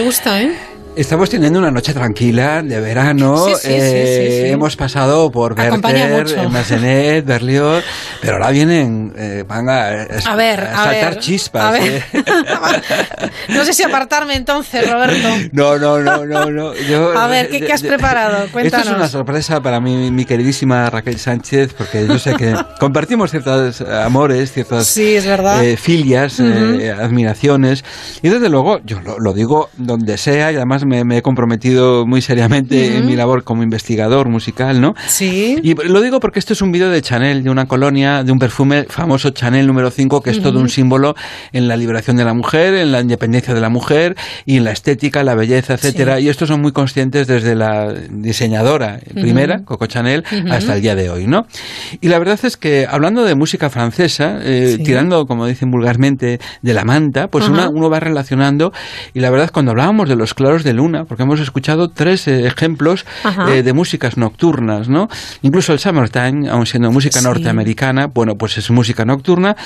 Me gusta, ¿eh? Estamos teniendo una noche tranquila de verano. Sí, sí, eh, sí. Hemos pasado por Werther. Massenet, Berlioz, pero ahora vienen, eh, van a, A ver, a saltar chispas. a ver. eh. No sé si apartarme entonces, Roberto. No, no, no, no, no. Yo- A ver, ¿qué, qué has preparado? Esto Cuéntanos. es una sorpresa para mí, mi queridísima Raquel Sánchez, porque yo sé que compartimos ciertos amores, ciertas Sí, es verdad. eh, filias, eh, admiraciones. Y desde luego, yo lo, lo digo donde sea, y además me, me he comprometido muy seriamente en Ujú. mi labor como investigador musical, ¿no? Sí. Y lo digo porque esto es un vídeo de Chanel, de una colonia, de un perfume famoso Chanel número 5, que es todo Ujú. un símbolo en la liberación de la mujer, en la independencia de la mujer y en la estética, la belleza, etcétera. Y estos son muy conscientes desde la diseñadora primera, Ujú. Coco Chanel, hasta el día de hoy, ¿no? Y la verdad es que hablando de música francesa, eh, Sí. tirando, como dicen vulgarmente, de la manta, pues una- uno va relacionando. Y la verdad, cuando hablábamos de los claros de luna, porque hemos escuchado tres eh, ejemplos eh, de músicas nocturnas, ¿no? Incluso el Summertime, aun siendo música Sí. norteamericana, bueno, pues es música nocturna,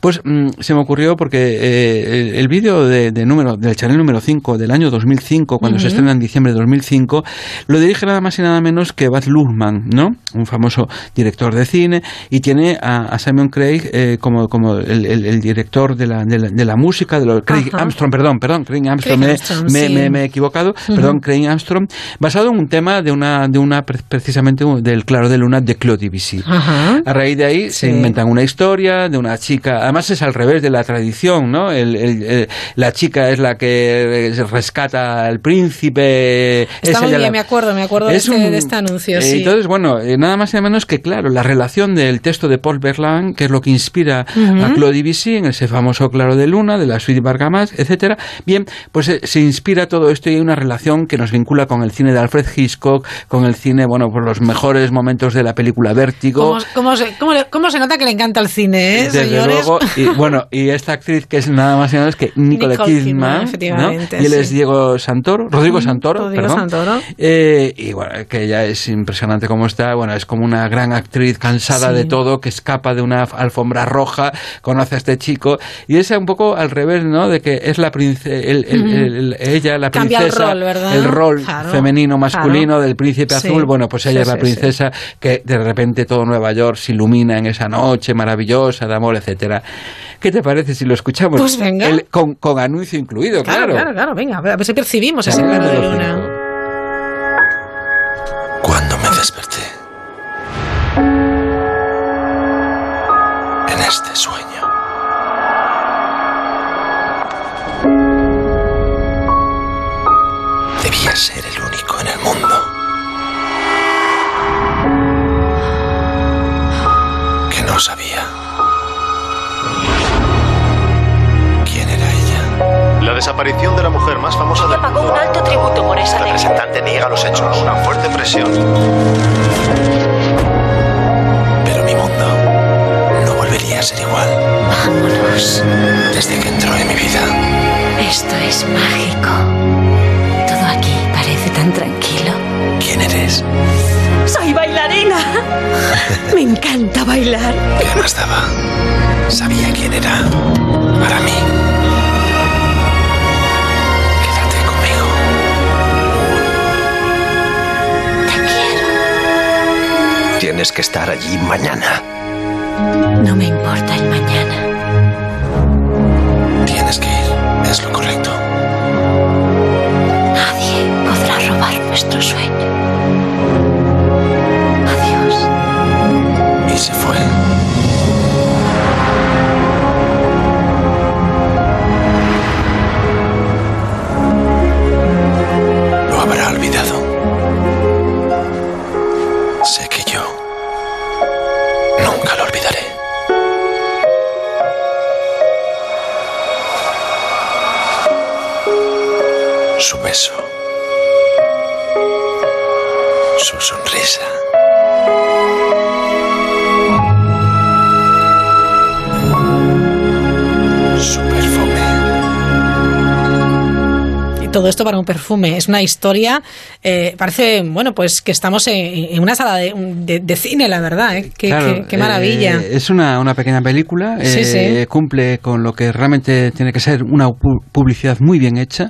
pues mm, se me ocurrió porque eh, el, el vídeo de, de número, del Chanel número 5 del año 2005, cuando se Ujú. estrena en diciembre de 2005, lo dirige nada más y nada menos que Baz Luhrmann, ¿no? Un famoso director de cine, y tiene a, a Simon Craig eh, como, como el, el- el director de la, de la, de la música, de lo, Craig. Armstrong, perdón, perdón, Craig Armstrong, Craig me, Armstrong, me- sí. me- me equivocado, Ujú. perdón, Craig Armstrong, basado en un tema de una, de una pre- precisamente del Claro de Luna de Claude Debussy. Ajá. A raíz de ahí se Sí. inventan una historia de una chica, además es al revés de la tradición, ¿no? El- el- el- la chica es la que rescata al príncipe. Está es muy bien, la- me acuerdo, me acuerdo de es este, un- de este anuncio, eh, sí. Entonces, bueno, eh, nada más y nada menos que, claro, la relación del texto de Paul Verlaine, que es lo que inspira Ujú. a Claude Debussy en ese famoso Claro de Luna, de la suite Bergamasque, etcétera. Bien, pues eh, se inspira todo esto y una relación que nos vincula con el cine de Alfred Hitchcock, con el cine, bueno, por los mejores momentos de la película Vértigo. ¿Cómo, cómo se, cómo le- cómo se nota que le encanta el cine, eh, Desde señores? luego, y bueno, y esta actriz que es nada más y nada menos que Nicole, Nicole Kidman, Kidman, ¿no? efectivamente, y él sí. es Diego Santoro, Rodrigo Santoro, Rodrigo perdón. Santoro. Eh, y bueno, que ella es impresionante como está, bueno, es como una gran actriz cansada Sí. de todo, que escapa de una alfombra roja, conoce a este chico, y es un poco al revés, ¿no? De que es la princesa, ella, la Cambia el princesa, rol, ¿verdad? el rol Claro, femenino, masculino claro. del príncipe Sí. azul, bueno, pues ella Sí, es la sí, princesa que de repente todo Nueva York se ilumina en esa noche maravillosa de amor, etcétera. ¿Qué te parece si lo escuchamos? Pues venga. El- con, con anuncio incluido, Claro, claro. claro, claro, venga, a ver si percibimos ese Claro, de luna. Cuando me desperté en este sueño, ser el único en el mundo que no sabía quién desaparición de la mujer más famosa del pagó un alto tributo por esa El representante niega los hechos. Una fuerte presión. Pero mi mundo no volvería a ser igual. Vámonos. Desde que entró en mi vida. Esto es mágico. Parece tan tranquilo. ¿Quién eres? ¡Soy bailarina! Me encanta bailar. ¿Qué más daba? Sabía quién era. Para mí. Quédate conmigo. Tienes que estar allí mañana. No me importa el mañana. Tienes que ir. Es lo correcto. Nuestro sueño. Adiós. Y se fue. Esto para un perfume. Es una historia, eh, parece, bueno, pues que estamos en, en una sala de, de- de cine, la verdad. ¿eh? Qué, Claro, qué- qué maravilla. eh, es una, una pequeña película, Sí, eh, sí. cumple con lo que realmente tiene que ser una pu- publicidad muy bien hecha.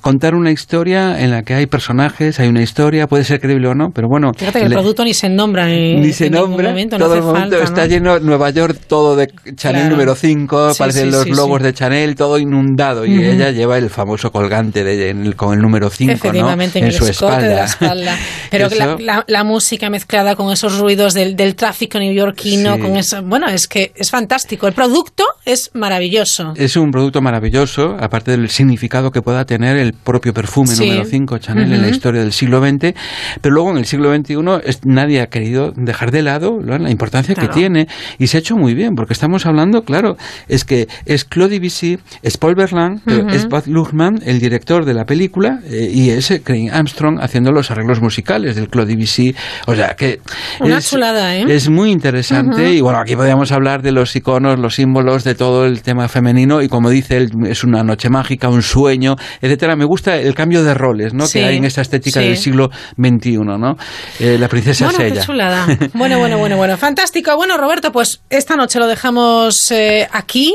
Contar una historia en la que hay personajes, hay una historia, puede ser creíble o no, pero bueno. Fíjate que el le- producto ni se nombra en, ni se en nombra, momento, todo el momento falta, está ¿no? lleno Nueva York, todo de Chanel Claro. número 5, Sí, aparecen los logos de Chanel, todo inundado, y ella lleva el famoso colgante de, en el- con el número 5 ¿no? Efectivamente, en, su de la espalda. Pero la, Eso- la- la música mezclada con esos ruidos del, del tráfico neoyorquino, Sí. con eso, bueno, es que es fantástico. El producto es maravilloso. Es un producto maravilloso, aparte del significado que pueda tener el propio perfume Sí. número 5 Chanel en la historia del siglo XX, pero luego en el siglo XXI es- nadie ha querido dejar de lado la importancia Claro. que tiene y se ha hecho muy bien, porque estamos hablando, claro, es que es Claude Debussy, es Paul Verlaine, es Baz Luhrmann, el director de la película, eh, y es eh, Craig Armstrong haciendo los arreglos musicales del Claude Debussy, o sea que Una es, chulada, ¿eh? es muy interesante y bueno, aquí podríamos hablar de los iconos, los símbolos, de todo el tema femenino y como dice él, es una noche mágica, un sueño, etcétera. Me gusta el cambio de roles, ¿no? Sí, Que hay en esta estética sí. del siglo XXI, ¿no? Eh, la princesa Bueno, es qué ella. chulada. Bueno, bueno, bueno, bueno. Fantástico. Bueno, Roberto, pues esta noche lo dejamos eh, aquí.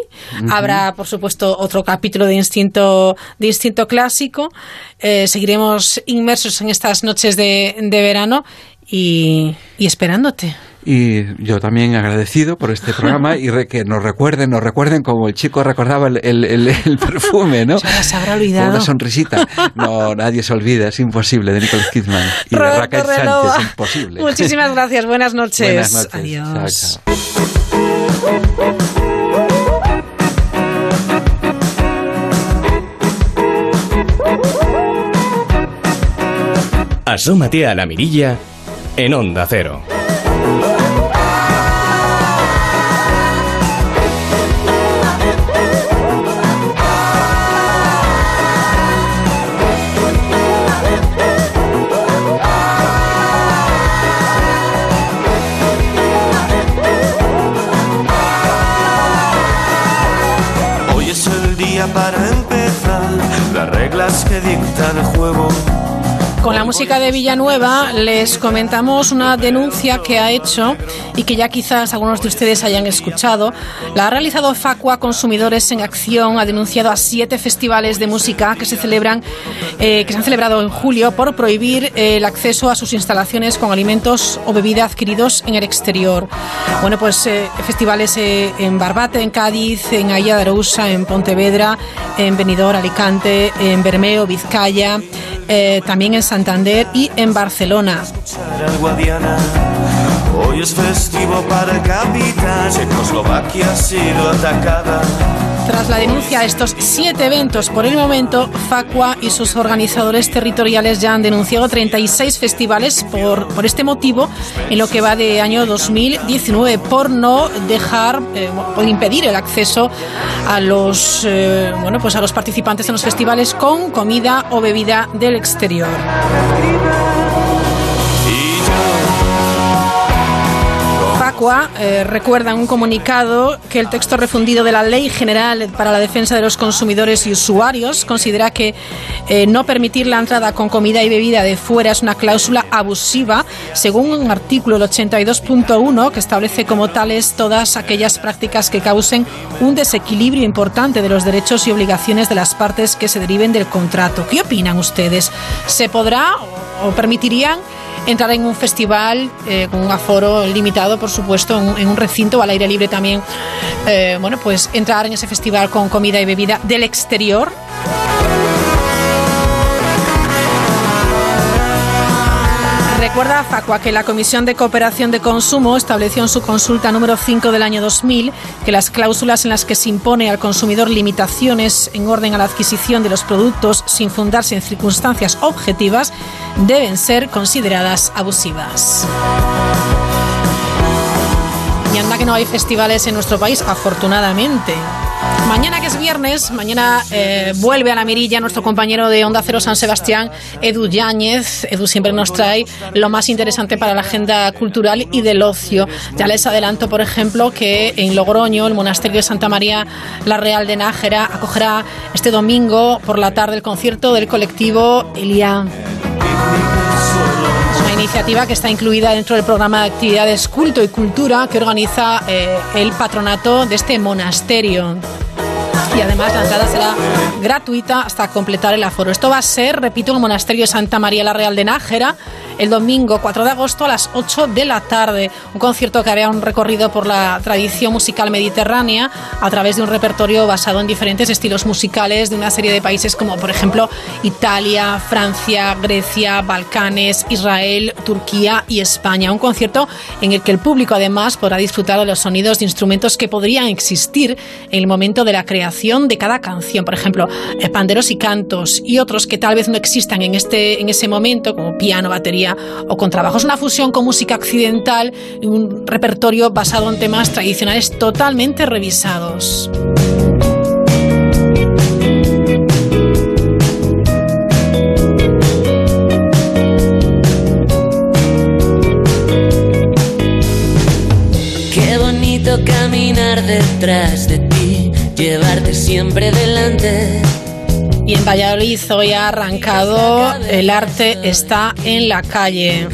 Habrá, por supuesto, otro capítulo de Instinto, de Instinto Clásico. Eh, seguiremos inmersos en estas noches de, de verano y, y esperándote. Y yo también agradecido por este programa y re- que nos recuerden, nos recuerden como el chico recordaba el, el- el- el perfume, ¿no? Ya se habrá Con olvidado. una sonrisita. No, nadie se olvida, es imposible, de Nicole Kidman. Y de Raquel Relova. Sánchez, imposible. Muchísimas gracias. Buenas noches. Buenas noches. Adiós. Chao, chao. Asómate a la mirilla en Onda Cero. Hoy es el día para empezar las reglas que dicta el juego. Con la música de Villanueva les comentamos una denuncia que ha hecho y que ya quizás algunos de ustedes hayan escuchado. La ha realizado Facua Consumidores en Acción, ha denunciado a siete festivales de música que se celebran, eh, que se han celebrado en julio por prohibir eh, el acceso a sus instalaciones con alimentos o bebida adquiridos en el exterior. Bueno, pues eh, festivales eh, en Barbate, en Cádiz, en Aya de Arousa, en Pontevedra, en Benidorm, Alicante, en Bermeo, Vizcaya, eh, también en Santander y en Barcelona. Tras la denuncia de estos siete eventos, por el momento, Facua y sus organizadores territoriales ya han denunciado 36 festivales por, por este motivo en lo que va de año 2019, por no dejar eh, o impedir el acceso a los, eh, bueno, pues a los participantes en los festivales con comida o bebida del exterior. Facua eh, recuerda en un comunicado que el texto refundido de la Ley General para la Defensa de los Consumidores y Usuarios considera que eh, no permitir la entrada con comida y bebida de fuera es una cláusula abusiva, según un artículo el 82.1 que establece como tales todas aquellas prácticas que causen un desequilibrio importante de los derechos y obligaciones de las partes que se deriven del contrato. ¿Qué opinan ustedes? ¿Se podrá o permitirían entrar en un festival eh, con un aforo limitado, por supuesto, en, un- recinto al aire libre también. eh, bueno, pues entrar en ese festival con comida y bebida del exterior. Recuerda Facua que la Comisión de Cooperación de Consumo estableció en su consulta número 5 del año 2000 que las cláusulas en las que se impone al consumidor limitaciones en orden a la adquisición de los productos sin fundarse en circunstancias objetivas deben ser consideradas abusivas. Y anda que no hay festivales en nuestro país, afortunadamente. Mañana que es viernes, mañana eh, vuelve a la mirilla nuestro compañero de Onda Cero San Sebastián, Edu Yáñez. Edu siempre nos trae lo más interesante para la agenda cultural y del ocio. Ya les adelanto, por ejemplo, que en Logroño, el monasterio de Santa María la Real de Nájera acogerá este domingo por la tarde el concierto del colectivo Elia. Iniciativa que está incluida dentro del programa de actividades Culto y Cultura que organiza eh, el patronato de este monasterio. Y además la entrada será gratuita hasta completar el aforo. Esto va a ser, repito, en el monasterio Santa María la Real de Nájera el domingo 4 de agosto a las 8 de la tarde. Un concierto que hará un recorrido por la tradición musical mediterránea a través de un repertorio basado en diferentes estilos musicales de una serie de países como por ejemplo Italia, Francia, Grecia, Balcanes, Israel, Turquía y España. Un concierto en el que el público además podrá disfrutar de los sonidos de instrumentos que podrían existir en el momento de la creación de cada canción. Por ejemplo, eh, panderos y cantos y otros que tal vez no existan en, este, en ese momento, como piano, batería o contrabajos. Una fusión con música occidental y un repertorio basado en temas tradicionales totalmente revisados. Caminar detrás de ti, llevarte siempre delante. Y en Valladolid hoy ha arrancado El arte está en la calle.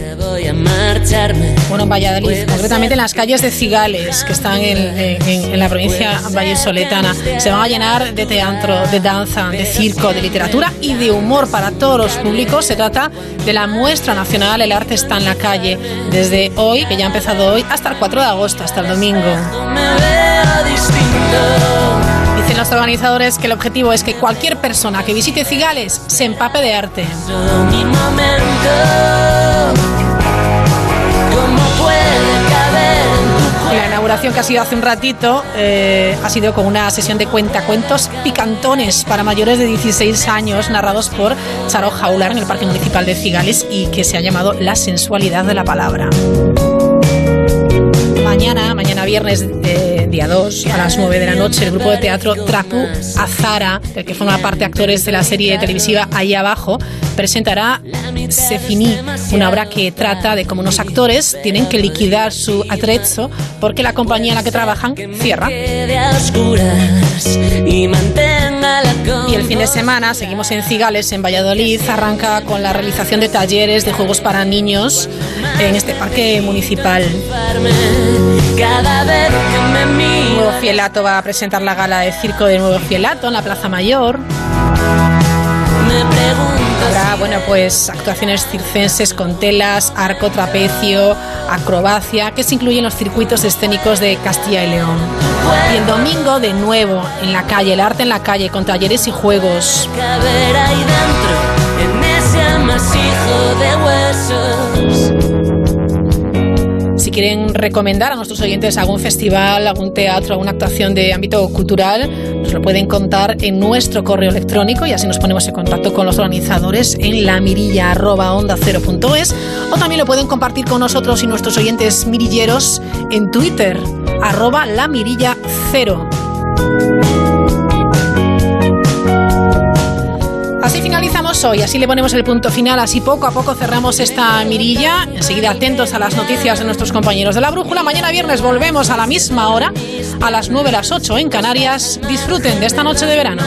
Bueno, en Valladolid, concretamente en las calles de Cigales, que están en, en- en la provincia vallesoletana. Se van a llenar de teatro, de danza, de circo, de literatura y de humor para todos los públicos. Se trata de la muestra nacional El arte está en la calle, desde hoy, que ya ha empezado hoy, hasta el 4 de agosto, hasta el domingo. Los organizadores que el objetivo es que cualquier persona que visite Cigales se empape de arte. Mi momento. ¿Cómo puede caber en tu La inauguración que ha sido hace un ratito eh, ha sido con una sesión de cuentacuentos picantones para mayores de 16 años, narrados por Charo Jaular en el Parque Municipal de Cigales y que se ha llamado La sensualidad de la palabra. Mañana, mañana viernes, eh, día 2, a las 9 de la noche, el grupo de teatro Trapu Azara, del que forma parte actores de la serie televisiva Ahí Abajo, presentará Se Finí, una obra que trata de cómo unos actores tienen que liquidar su atrezzo porque la compañía en la que trabajan cierra. Y el fin de semana seguimos en Cigales, en Valladolid. Arranca con la realización de talleres de juegos para niños en este parque municipal. Me. Nuevo Fielato va a presentar la gala de circo de Nuevo Fielato en la Plaza Mayor. Habrá, bueno, pues actuaciones circenses con telas, arco, trapecio, acrobacia, que se incluyen en los circuitos escénicos de Castilla y León. Y el domingo, de nuevo, en la calle, el arte en la calle, con talleres y juegos. caber ahí dentro, en ese amasijo de huesos. Quieren recomendar a nuestros oyentes algún festival, algún teatro, alguna actuación de ámbito cultural, nos lo pueden contar en nuestro correo electrónico y así nos ponemos en contacto con los organizadores en la mirilla o también lo pueden compartir con nosotros y nuestros oyentes mirilleros en Twitter arroba la mirilla. Así finalizamos hoy, así le ponemos el punto final, así poco a poco cerramos esta mirilla. Enseguida atentos a las noticias de nuestros compañeros de la brújula. Mañana viernes volvemos a la misma hora, a las 9, las 8 en Canarias. Disfruten de esta noche de verano.